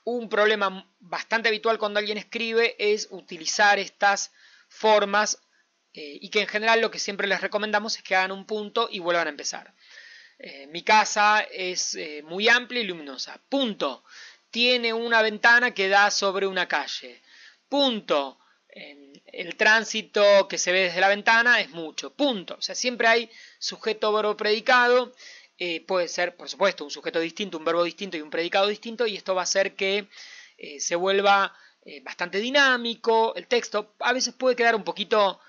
Un problema bastante habitual cuando alguien escribe es utilizar estas formas eh, y que en general lo que siempre les recomendamos es que hagan un punto y vuelvan a empezar. Eh, mi casa es muy amplia y luminosa. Punto. Tiene una ventana que da sobre una calle. Punto. El tránsito que se ve desde la ventana es mucho. Punto. O sea, siempre hay sujeto, verbo, predicado eh, puede ser, por supuesto, un sujeto distinto, un verbo distinto y un predicado distinto, y esto va a hacer que eh, se vuelva eh, bastante dinámico. El texto a veces puede quedar un poquito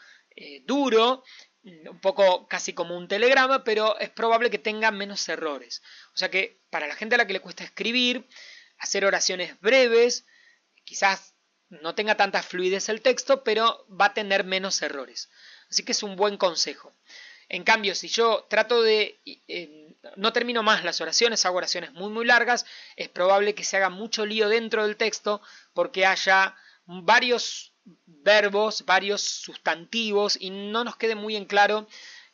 duro, un poco casi como un telegrama, pero es probable que tenga menos errores. O sea que para la gente a la que le cuesta escribir, hacer oraciones breves, quizás no tenga tanta fluidez el texto, pero va a tener menos errores. Así que es un buen consejo. En cambio, si yo trato de... Eh, no termino más las oraciones, hago oraciones muy muy largas, es probable que se haga mucho lío dentro del texto porque haya varios verbos, varios sustantivos y no nos quede muy en claro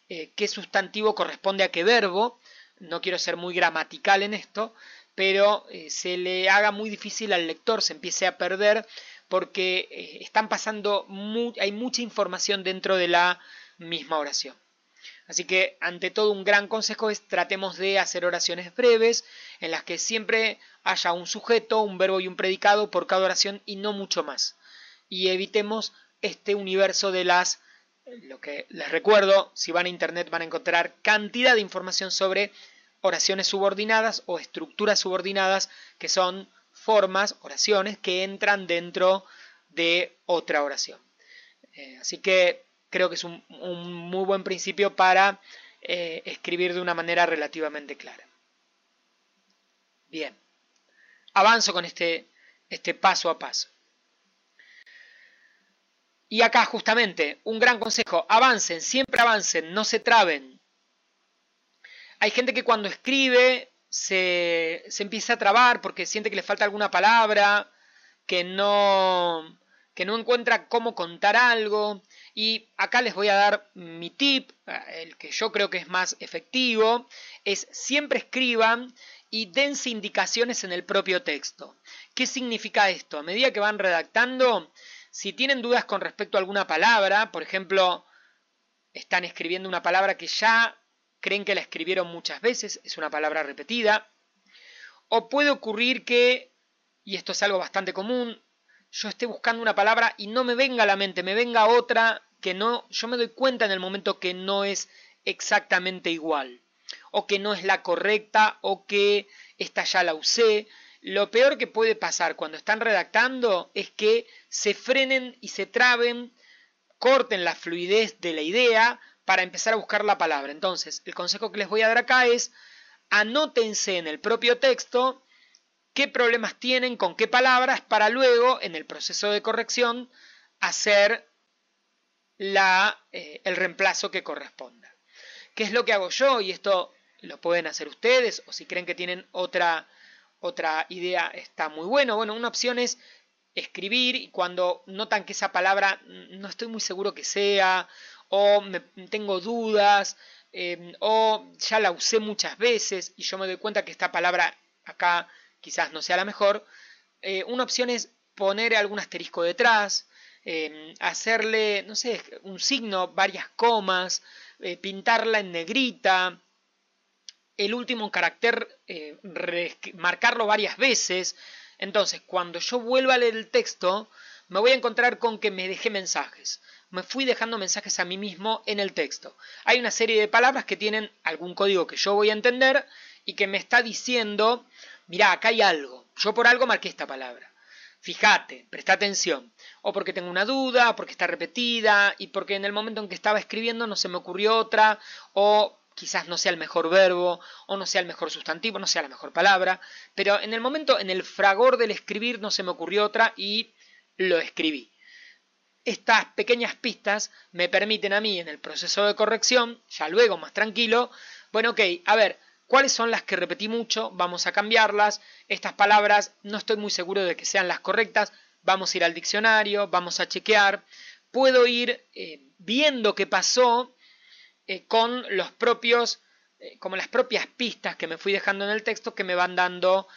eh, qué sustantivo corresponde a qué verbo. No quiero ser muy gramatical en esto, pero eh, se le haga muy difícil al lector, se empiece a perder porque están pasando, hay mucha información dentro de la misma oración. Así que ante todo un gran consejo es tratemos de hacer oraciones breves en las que siempre haya un sujeto, un verbo y un predicado por cada oración y no mucho más. Y evitemos este universo de las, lo que les recuerdo, si van a internet van a encontrar cantidad de información sobre oraciones subordinadas o estructuras subordinadas que son formas, oraciones que entran dentro de otra oración. Eh, así que creo que es un, muy buen principio para eh, escribir de una manera relativamente clara. Bien, avanzo con este, este paso a paso. Y acá justamente un gran consejo, avancen, siempre avancen, no se traben. Hay gente que cuando escribe se, empieza a trabar porque siente que le falta alguna palabra, que no, que no encuentra cómo contar algo. Y acá les voy a dar mi tip, el que yo creo que es más efectivo, es siempre escriban y dense indicaciones en el propio texto. ¿Qué significa esto? A medida que van redactando, si tienen dudas con respecto a alguna palabra, por ejemplo, están escribiendo una palabra que ya creen que la escribieron muchas veces, es una palabra repetida, o puede ocurrir que, y esto es algo bastante común, yo esté buscando una palabra y no me venga a la mente, me venga otra que no, yo me doy cuenta en el momento que no es exactamente igual, o que no es la correcta, o que esta ya la usé. Lo peor que puede pasar cuando están redactando es que se frenen y se traben, corten la fluidez de la idea para empezar a buscar la palabra. Entonces, el consejo que les voy a dar acá es anótense en el propio texto qué problemas tienen con qué palabras para luego, en el proceso de corrección, hacer la, eh, el reemplazo que corresponda. ¿Qué es lo que hago yo? Y esto lo pueden hacer ustedes, o si creen que tienen otra, otra idea, está muy bueno. Bueno, una opción es escribir y cuando notan que esa palabra no estoy muy seguro que sea, o me, tengo dudas, eh, o ya la usé muchas veces y yo me doy cuenta que esta palabra acá quizás no sea la mejor. Eh, una opción es poner algún asterisco detrás, eh, hacerle, no sé, un signo, varias comas, eh, pintarla en negrita, el último carácter, marcarlo varias veces. Entonces, cuando yo vuelva a leer el texto, me voy a encontrar con que me dejé mensajes. Me fui dejando mensajes a mí mismo en el texto. Hay una serie de palabras que tienen algún código que yo voy a entender y que me está diciendo mirá, acá hay algo, yo por algo marqué esta palabra. Fíjate, presta atención. O porque tengo una duda, porque está repetida, y porque en el momento en que estaba escribiendo no se me ocurrió otra, o quizás no sea el mejor verbo, o no sea el mejor sustantivo, no sea la mejor palabra, pero en el momento, en el fragor del escribir no se me ocurrió otra y lo escribí. Estas pequeñas pistas me permiten a mí en el proceso de corrección, ya luego más tranquilo, bueno, ok, a ver, ¿Cuáles son las que repetí mucho? Vamos a cambiarlas. Estas palabras no estoy muy seguro de que sean las correctas. Vamos a ir al diccionario, vamos a chequear. Puedo ir eh, viendo qué pasó eh, con los propios, eh, como las propias pistas que me fui dejando en el texto que me van dando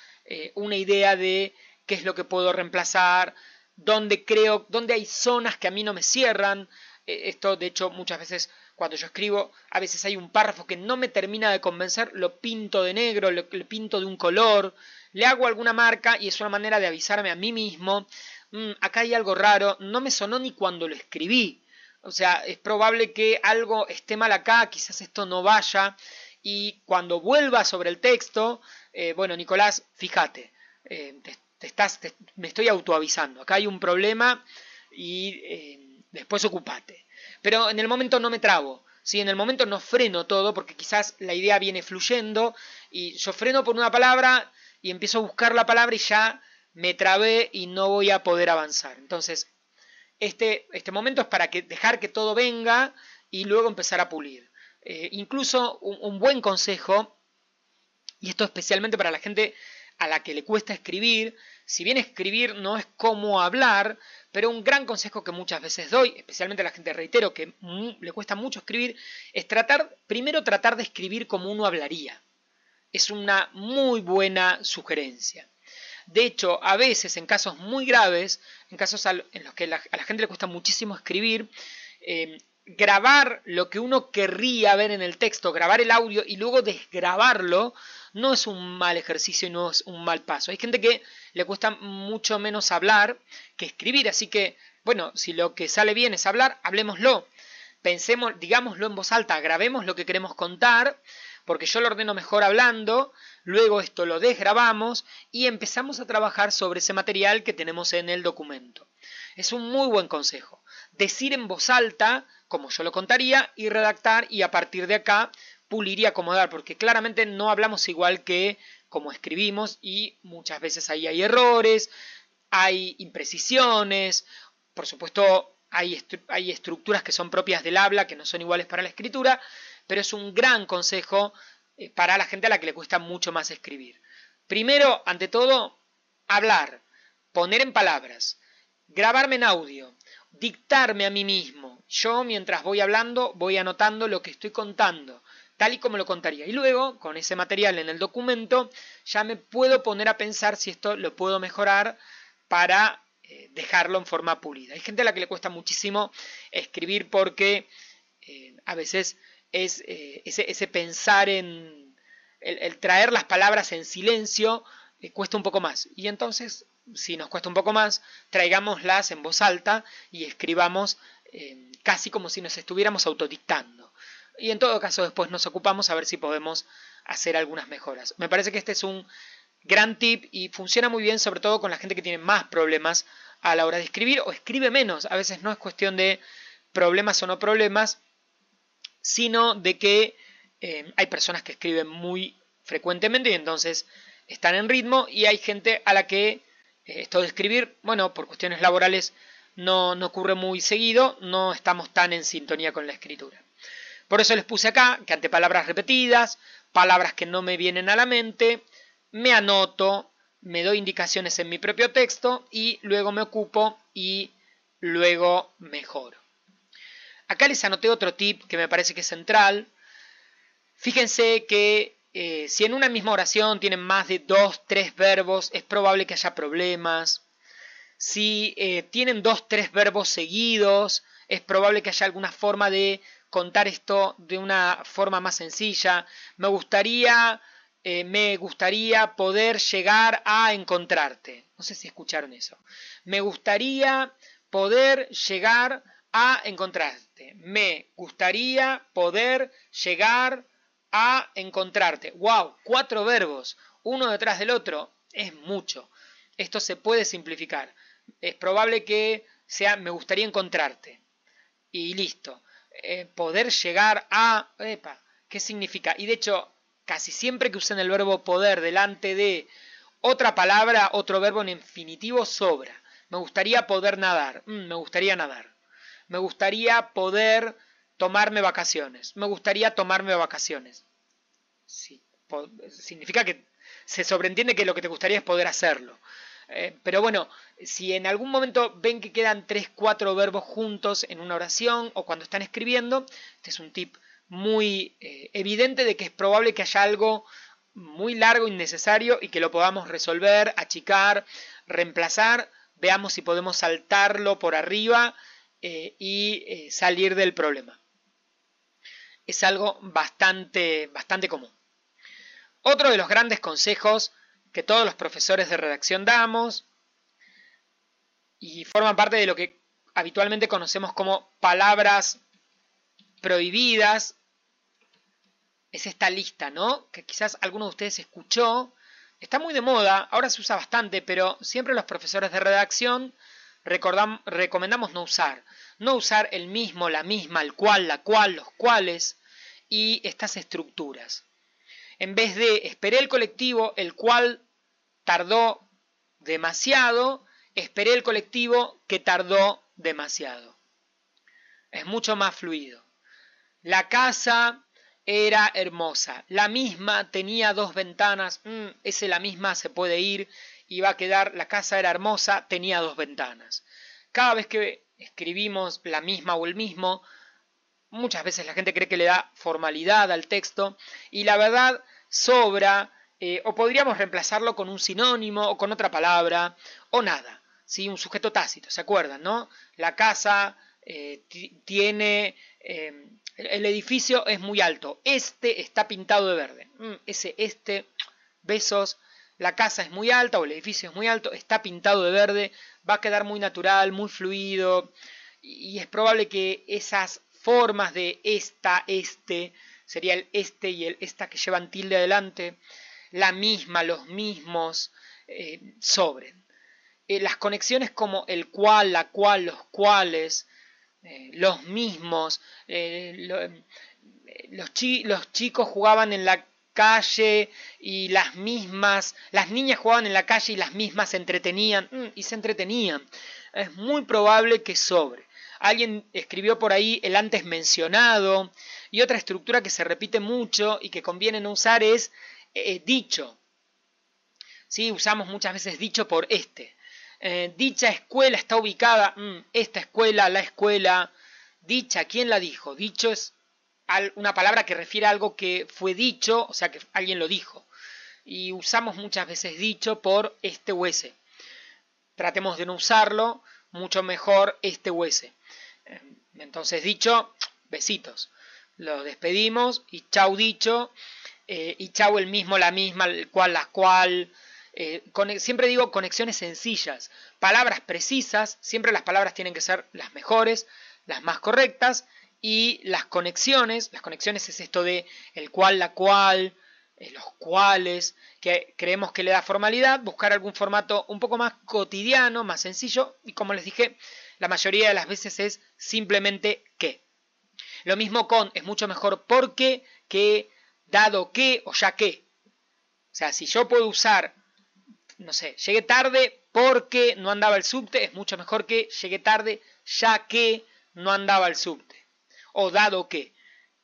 una idea de qué es lo que puedo reemplazar, dónde creo, dónde hay zonas que a mí no me cierran. esto, de hecho, muchas veces cuando yo escribo, a veces hay un párrafo que no me termina de convencer, lo pinto de negro, lo, le pinto de un color, le hago alguna marca y es una manera de avisarme a mí mismo, mm, acá hay algo raro, no me sonó ni cuando lo escribí. O sea, es probable que algo esté mal acá, quizás esto no vaya. Y cuando vuelva sobre el texto, eh, bueno, Nicolás, fíjate, eh, estás, me estoy autoavisando. Acá hay un problema y eh, después ocupate. Pero en el momento no me trabo. ¿sí? En el momento no freno todo porque quizás la idea viene fluyendo y yo freno por una palabra y empiezo a buscar la palabra y ya me trabé y no voy a poder avanzar. Entonces, este, este momento es para que, dejar que todo venga y luego empezar a pulir. Eh, incluso un buen consejo, y esto especialmente para la gente a la que le cuesta escribir, si bien escribir no es como hablar, pero un gran consejo que muchas veces doy, especialmente a la gente, reitero, que le cuesta mucho escribir, es tratar, primero tratar de escribir como uno hablaría. Es una muy buena sugerencia. De hecho, a veces en casos muy graves, en casos en los que a la gente le cuesta muchísimo escribir, eh, grabar lo que uno querría ver en el texto, grabar el audio y luego desgrabarlo, no es un mal ejercicio y no es un mal paso. Hay gente que le cuesta mucho menos hablar que escribir, así que, bueno, si lo que sale bien es hablar, hablemoslo. Pensemos, digámoslo en voz alta, grabemos lo que queremos contar, porque yo lo ordeno mejor hablando, luego esto lo desgrabamos y empezamos a trabajar sobre ese material que tenemos en el documento. Es un muy buen consejo. Decir en voz alta, como yo lo contaría, y redactar y a partir de acá pulir y acomodar, porque claramente no hablamos igual que como escribimos y muchas veces ahí hay errores, hay imprecisiones, por supuesto hay, hay estructuras que son propias del habla, que no son iguales para la escritura, pero es un gran consejo eh, para la gente a la que le cuesta mucho más escribir. Primero, ante todo, hablar, poner en palabras, grabarme en audio, dictarme a mí mismo. Yo, mientras voy hablando, voy anotando lo que estoy contando, tal y como lo contaría. Y luego, con ese material en el documento, ya me puedo poner a pensar si esto lo puedo mejorar para eh, dejarlo en forma pulida. Hay gente a la que le cuesta muchísimo escribir porque eh, a veces es eh, ese, pensar en el, traer las palabras en silencio cuesta un poco más. Y entonces, si nos cuesta un poco más, traigámoslas en voz alta y escribamos casi como si nos estuviéramos autodictando. Y en todo caso después nos ocupamos a ver si podemos hacer algunas mejoras. Me parece que este es un gran tip y funciona muy bien sobre todo con la gente que tiene más problemas a la hora de escribir o escribe menos. A veces no es cuestión de problemas o no problemas, sino de que eh, hay personas que escriben muy frecuentemente y entonces están en ritmo y hay gente a la que eh, esto de escribir, bueno, por cuestiones laborales no, ocurre muy seguido, no estamos tan en sintonía con la escritura. Por eso les puse acá que ante palabras repetidas, palabras que no me vienen a la mente, me anoto, me doy indicaciones en mi propio texto y luego me ocupo y luego mejoro. Acá les anoté otro tip que me parece que es central. Fíjense que eh, si en una misma oración tienen más de dos, tres verbos, es probable que haya problemas. Si eh, tienen dos, tres verbos seguidos, es probable que haya alguna forma de contar esto de una forma más sencilla. Me gustaría eh, me gustaría poder llegar a encontrarte. No sé si escucharon eso. Me gustaría poder llegar a encontrarte. Me gustaría poder llegar a encontrarte. ¡Wow! Cuatro verbos, uno detrás del otro. Es mucho. Esto se puede simplificar. Es probable que sea me gustaría encontrarte. Y listo. Eh, poder llegar a... Epa, ¿Qué significa? Y de hecho, casi siempre que usen el verbo poder delante de otra palabra, otro verbo en infinitivo sobra. Me gustaría poder nadar. Mm, me gustaría nadar. Me gustaría poder tomarme vacaciones. Me gustaría tomarme vacaciones. Sí, significa que se sobreentiende que lo que te gustaría es poder hacerlo. Eh, pero bueno, si en algún momento ven que quedan 3, 4 verbos juntos en una oración o cuando están escribiendo, este es un tip muy eh, evidente de que es probable que haya algo muy largo, innecesario y que lo podamos resolver, achicar, reemplazar. Veamos si podemos saltarlo por arriba eh, y salir del problema. Es algo bastante, bastante común. Otro de los grandes consejos que todos los profesores de redacción damos y forman parte de lo que habitualmente conocemos como palabras prohibidas es esta lista, ¿no? Que quizás alguno de ustedes escuchó. Está muy de moda, ahora se usa bastante, pero siempre los profesores de redacción recomendamos no usar. No usar el mismo, la misma, el cual, la cual, los cuales y estas estructuras. En vez de esperé el colectivo, el cual tardó demasiado, esperé el colectivo que tardó demasiado. Es mucho más fluido. La casa era hermosa. La misma tenía dos ventanas. Mm, ese la misma se puede ir va a quedar. La casa era hermosa, tenía dos ventanas. Cada vez que escribimos la misma o el mismo, muchas veces la gente cree que le da formalidad al texto y la verdad sobra. Eh, o podríamos reemplazarlo con un sinónimo o con otra palabra o nada. ¿sí? Un sujeto tácito, ¿se acuerdan? ¿no? La casa eh, tiene eh, el edificio es muy alto. Este está pintado de verde. Mm, ese este, besos. La casa es muy alta o el edificio es muy alto, está pintado de verde, va a quedar muy natural, muy fluido. Y es probable que esas formas de esta, este, sería el este y el esta que llevan tilde adelante, la misma, los mismos, eh, sobren. Eh, las conexiones como el cual, la cual, los cuales, eh, los mismos, eh, los, chicos jugaban en la calle y las mismas, las niñas jugaban en la calle y las mismas se entretenían, mm, y se entretenían. Es muy probable que sobre. Alguien escribió por ahí el antes mencionado y otra estructura que se repite mucho y que conviene no usar es eh, dicho. ¿Sí? Usamos muchas veces dicho por este. Eh, dicha escuela está ubicada, mm, esta escuela, la escuela, dicha, ¿quién la dijo? Dicho es una palabra que refiere a algo que fue dicho, o sea que alguien lo dijo. Y usamos muchas veces dicho por este o ese. Tratemos de no usarlo, mucho mejor este o ese. Entonces dicho, besitos. Lo despedimos y chau dicho. Eh, y chau el mismo, la misma, el cual, la cual. Eh, siempre digo conexiones sencillas, palabras precisas, siempre las palabras tienen que ser las mejores, las más correctas, y las conexiones, las conexiones es esto de el cual, la cual, eh, los cuales, que creemos que le da formalidad, buscar algún formato un poco más cotidiano, más sencillo, y como les dije, la mayoría de las veces es simplemente que. Lo mismo con es mucho mejor porque que dado que o ya que. O sea, si yo puedo usar, no sé, llegué tarde porque no andaba el subte, es mucho mejor que llegué tarde ya que no andaba el subte. O dado que.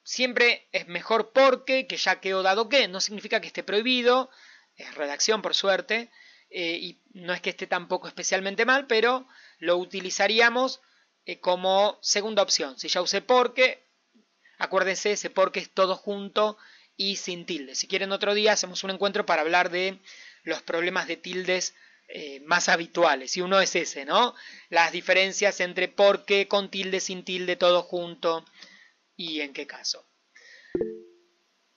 Siempre es mejor porque que ya que o dado que. No significa que esté prohibido. Es redacción, por suerte. Eh, y no es que esté tampoco especialmente mal, pero lo utilizaríamos eh, como segunda opción. Si ya usé porque, acuérdense, ese porque es todo junto y sin tilde. Si quieren otro día hacemos un encuentro para hablar de los problemas de tildes eh, más habituales. Y uno es ese, ¿no? Las diferencias entre porque, con tilde, sin tilde, todo junto y en qué caso.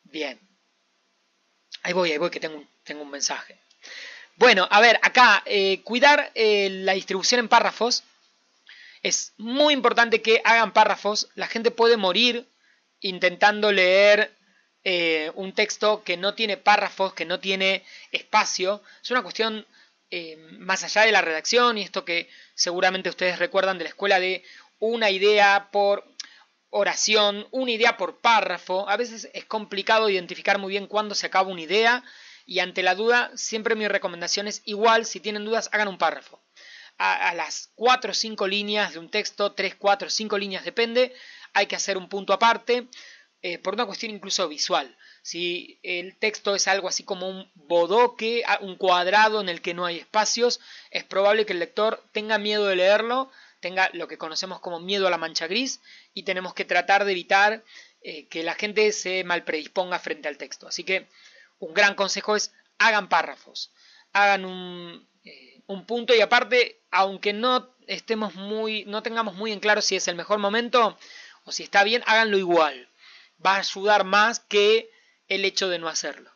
Bien. Ahí voy, ahí voy, que tengo, tengo un mensaje. Bueno, a ver, acá, eh, cuidar eh, la distribución en párrafos. Es muy importante que hagan párrafos. La gente puede morir intentando leer eh, un texto que no tiene párrafos, que no tiene espacio. Es una cuestión más allá de la redacción y esto que seguramente ustedes recuerdan de la escuela de una idea por oración, una idea por párrafo. A veces es complicado identificar muy bien cuándo se acaba una idea y ante la duda, siempre mi recomendación es igual, si tienen dudas, hagan un párrafo. A, las 4 o 5 líneas de un texto, 3, 4, 5 líneas, depende, hay que hacer un punto aparte, eh, por una cuestión incluso visual. Si el texto es algo así como un bodoque, un cuadrado en el que no hay espacios, es probable que el lector tenga miedo de leerlo, tenga lo que conocemos como miedo a la mancha gris, y tenemos que tratar de evitar eh, que la gente se mal predisponga frente al texto. Así que un gran consejo es hagan párrafos, hagan eh, un, punto y aparte, aunque no estemos muy, no tengamos muy en claro si es el mejor momento o si está bien, háganlo igual. Va a ayudar más que el hecho de no hacerlo.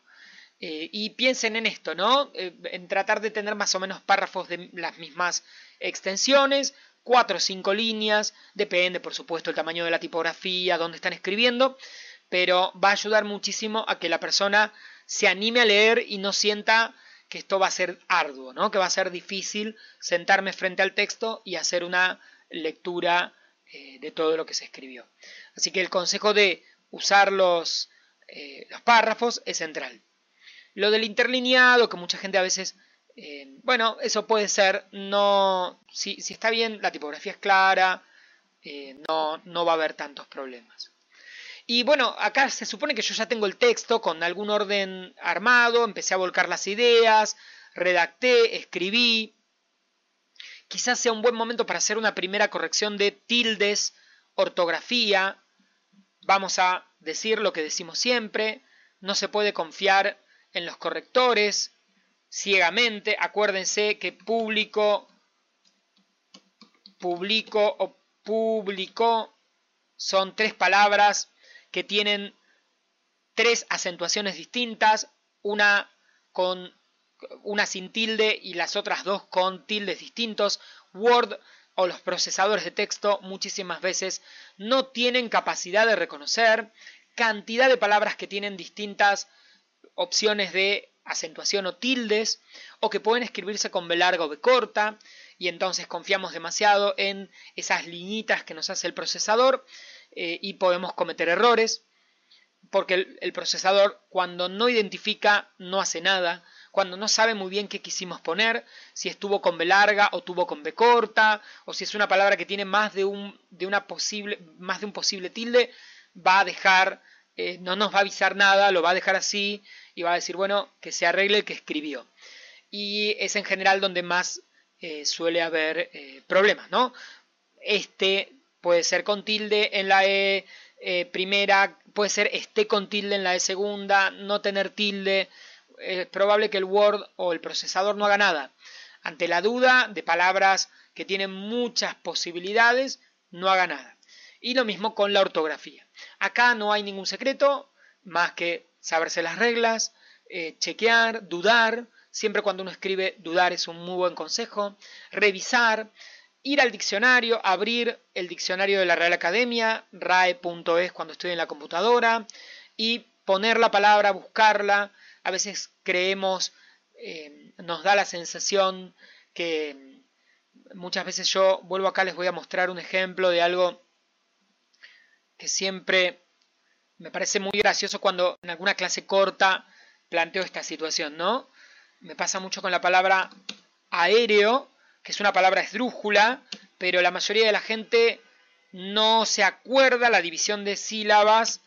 Eh, y piensen en esto, ¿no? Eh, en tratar de tener más o menos párrafos de las mismas extensiones, cuatro o cinco líneas, depende por supuesto el tamaño de la tipografía, dónde están escribiendo, pero va a ayudar muchísimo a que la persona se anime a leer y no sienta que esto va a ser arduo, ¿no? que va a ser difícil sentarme frente al texto y hacer una lectura eh, de todo lo que se escribió. Así que el consejo de usar los, eh, los párrafos es central. Lo del interlineado, que mucha gente a veces, eh, bueno, eso puede ser, no, si, está bien, la tipografía es clara, no, no va a haber tantos problemas. Y bueno, acá se supone que yo ya tengo el texto con algún orden armado, empecé a volcar las ideas, redacté, escribí. Quizás sea un buen momento para hacer una primera corrección de tildes, ortografía. Vamos a decir lo que decimos siempre. No se puede confiar en los correctores ciegamente. Acuérdense que público, publico o público son tres palabras que tienen tres acentuaciones distintas, una con una sin tilde y las otras dos con tildes distintos. Word o los procesadores de texto muchísimas veces no tienen capacidad de reconocer cantidad de palabras que tienen distintas opciones de acentuación o tildes o que pueden escribirse con B larga o B corta y entonces confiamos demasiado en esas liñitas que nos hace el procesador eh, y podemos cometer errores porque el, procesador cuando no identifica no hace nada, cuando no sabe muy bien qué quisimos poner, si estuvo con B larga o tuvo con B corta, o si es una palabra que tiene más de un, de una posible, más de un posible tilde, va a dejar, eh, no nos va a avisar nada, lo va a dejar así y va a decir, bueno, que se arregle el que escribió. Y es en general donde más eh, suele haber problemas, ¿no? Este puede ser con tilde en la E primera, puede ser este con tilde en la E segunda, no tener tilde es probable que el Word o el procesador no haga nada. Ante la duda de palabras que tienen muchas posibilidades, no haga nada. Y lo mismo con la ortografía. Acá no hay ningún secreto más que saberse las reglas, eh, chequear, dudar. Siempre cuando uno escribe, dudar es un muy buen consejo. Revisar, ir al diccionario, abrir el diccionario de la Real Academia, rae.es cuando estoy en la computadora, y poner la palabra, buscarla, a veces creemos, eh, nos da la sensación que muchas veces yo vuelvo acá, les voy a mostrar un ejemplo de algo que siempre me parece muy gracioso cuando en alguna clase corta planteo esta situación, ¿no? Me pasa mucho con la palabra aéreo, que es una palabra esdrújula, pero la mayoría de la gente no se acuerda la división de sílabas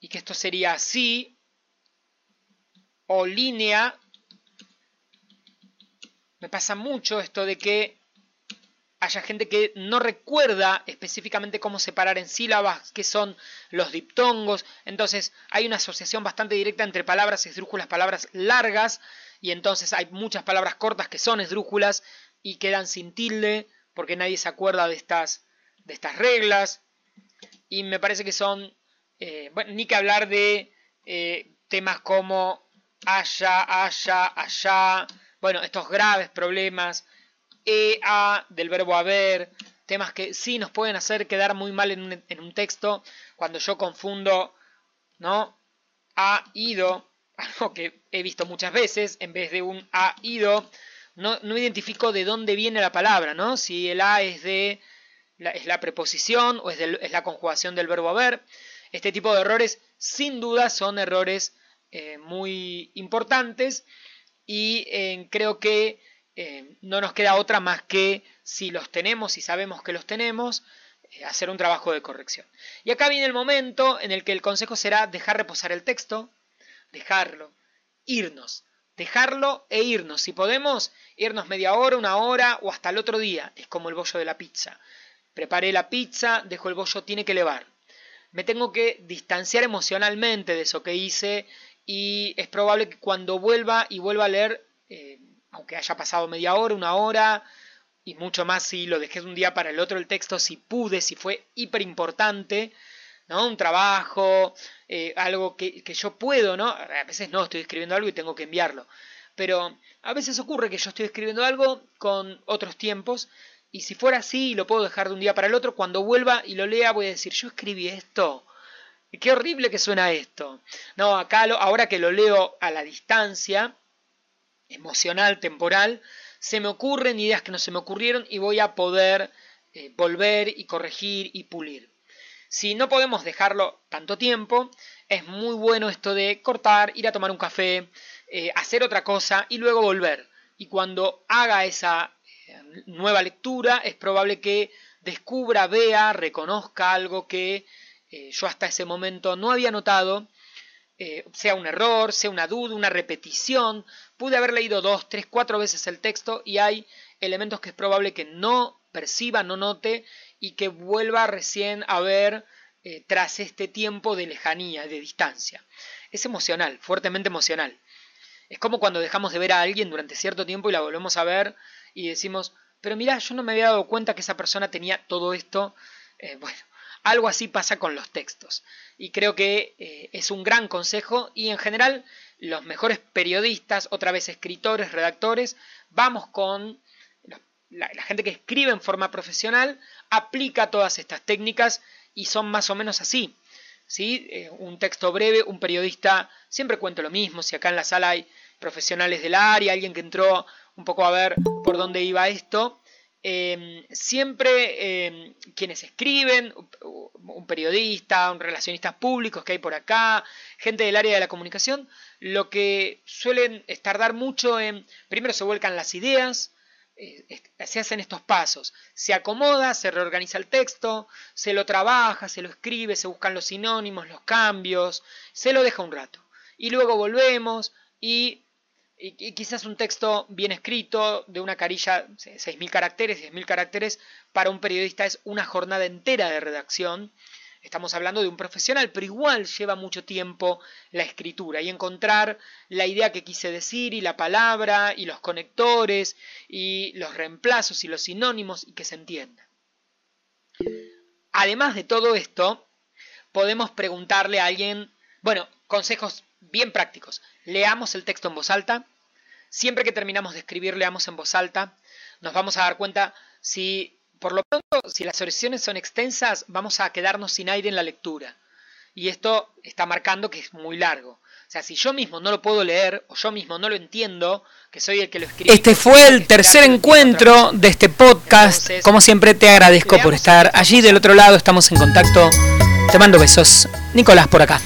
y que esto sería así, o línea, me pasa mucho esto de que haya gente que no recuerda específicamente cómo separar en sílabas, qué son los diptongos. Entonces hay una asociación bastante directa entre palabras esdrújulas, palabras largas, y entonces hay muchas palabras cortas que son esdrújulas y quedan sin tilde porque nadie se acuerda de estas, de estas reglas. Y me parece que son, eh, bueno, ni que hablar de eh, temas como allá, allá, allá. Bueno, estos graves problemas. E, a del verbo haber. Temas que sí nos pueden hacer quedar muy mal en un, en un texto. Cuando yo confundo, ¿no? Ha ido. Algo que he visto muchas veces. En vez de un ha ido. No, no identifico de dónde viene la palabra, ¿no? Si el a es de. La, es la preposición o es, es la conjugación del verbo haber. Este tipo de errores, sin duda, son errores eh, muy importantes y eh, creo que eh, no nos queda otra más que si los tenemos y sabemos que los tenemos, hacer un trabajo de corrección. Y acá viene el momento en el que el consejo será dejar reposar el texto, dejarlo, irnos, dejarlo e irnos. Si podemos, irnos media hora, una hora o hasta el otro día. Es como el bollo de la pizza. Preparé la pizza, dejo el bollo, tiene que elevar. Me tengo que distanciar emocionalmente de eso que hice y es probable que cuando vuelva y vuelva a leer, eh, aunque haya pasado media hora, una hora, y mucho más si lo dejé de un día para el otro el texto, si pude, si fue hiper importante, Un trabajo, eh, algo que, que, yo puedo, ¿no? A veces no, estoy escribiendo algo y tengo que enviarlo. Pero a veces ocurre que yo estoy escribiendo algo con otros tiempos, y si fuera así, lo puedo dejar de un día para el otro, cuando vuelva y lo lea voy a decir, yo escribí esto, Qué horrible que suena esto. No, acá ahora que lo leo a la distancia, emocional, temporal, se me ocurren ideas que no se me ocurrieron y voy a poder eh, volver y corregir y pulir. Si no podemos dejarlo tanto tiempo, es muy bueno esto de cortar, ir a tomar un café, eh, hacer otra cosa y luego volver. Y cuando haga esa eh, nueva lectura, es probable que descubra, vea, reconozca algo que eh, yo hasta ese momento no había notado, sea un error, sea una duda, una repetición. Pude haber leído dos, tres, cuatro veces el texto y hay elementos que es probable que no perciba, no note y que vuelva recién a ver eh, tras este tiempo de lejanía, de distancia. Es emocional, fuertemente emocional. Es como cuando dejamos de ver a alguien durante cierto tiempo y la volvemos a ver y decimos, pero mira, yo no me había dado cuenta que esa persona tenía todo esto. bueno, algo así pasa con los textos. Y creo que eh, es un gran consejo y en general los mejores periodistas, otra vez escritores, redactores, vamos con la, gente que escribe en forma profesional, aplica todas estas técnicas y son más o menos así. ¿sí? Eh, un texto breve, un periodista, siempre cuento lo mismo, si acá en la sala hay profesionales del área, alguien que entró un poco a ver por dónde iba esto, Em, siempre em, quienes escriben, un periodista, un relacionistas públicos que hay por acá, gente del área de la comunicación, lo que suelen tardar mucho en, primero se vuelcan las ideas, se hacen estos pasos, se acomoda, se reorganiza el texto, se lo trabaja, se lo escribe, se buscan los sinónimos, los cambios, se lo deja un rato. Y luego volvemos y, quizás un texto bien escrito, de una carilla, 6.000 caracteres, 10.000 caracteres, para un periodista es una jornada entera de redacción Estamos hablando de un profesional, pero igual lleva mucho tiempo la escritura y encontrar la idea que quise decir y la palabra y los conectores y los reemplazos y los sinónimos y que se entienda. Además de todo esto, podemos preguntarle a alguien, bueno, consejos bien prácticos. Leamos el texto en voz alta. Siempre que terminamos de escribir, leamos en voz alta. Nos vamos a dar cuenta si por lo pronto, si las oraciones son extensas, vamos a quedarnos sin aire en la lectura. Y esto está marcando que es muy largo. O sea, si yo mismo no lo puedo leer o yo mismo no lo entiendo, que soy el que lo escribe. Este fue el tercer encuentro de este podcast. Como siempre te agradezco por estar allí del otro lado. Estamos en contacto. Te mando besos. Nicolás por acá.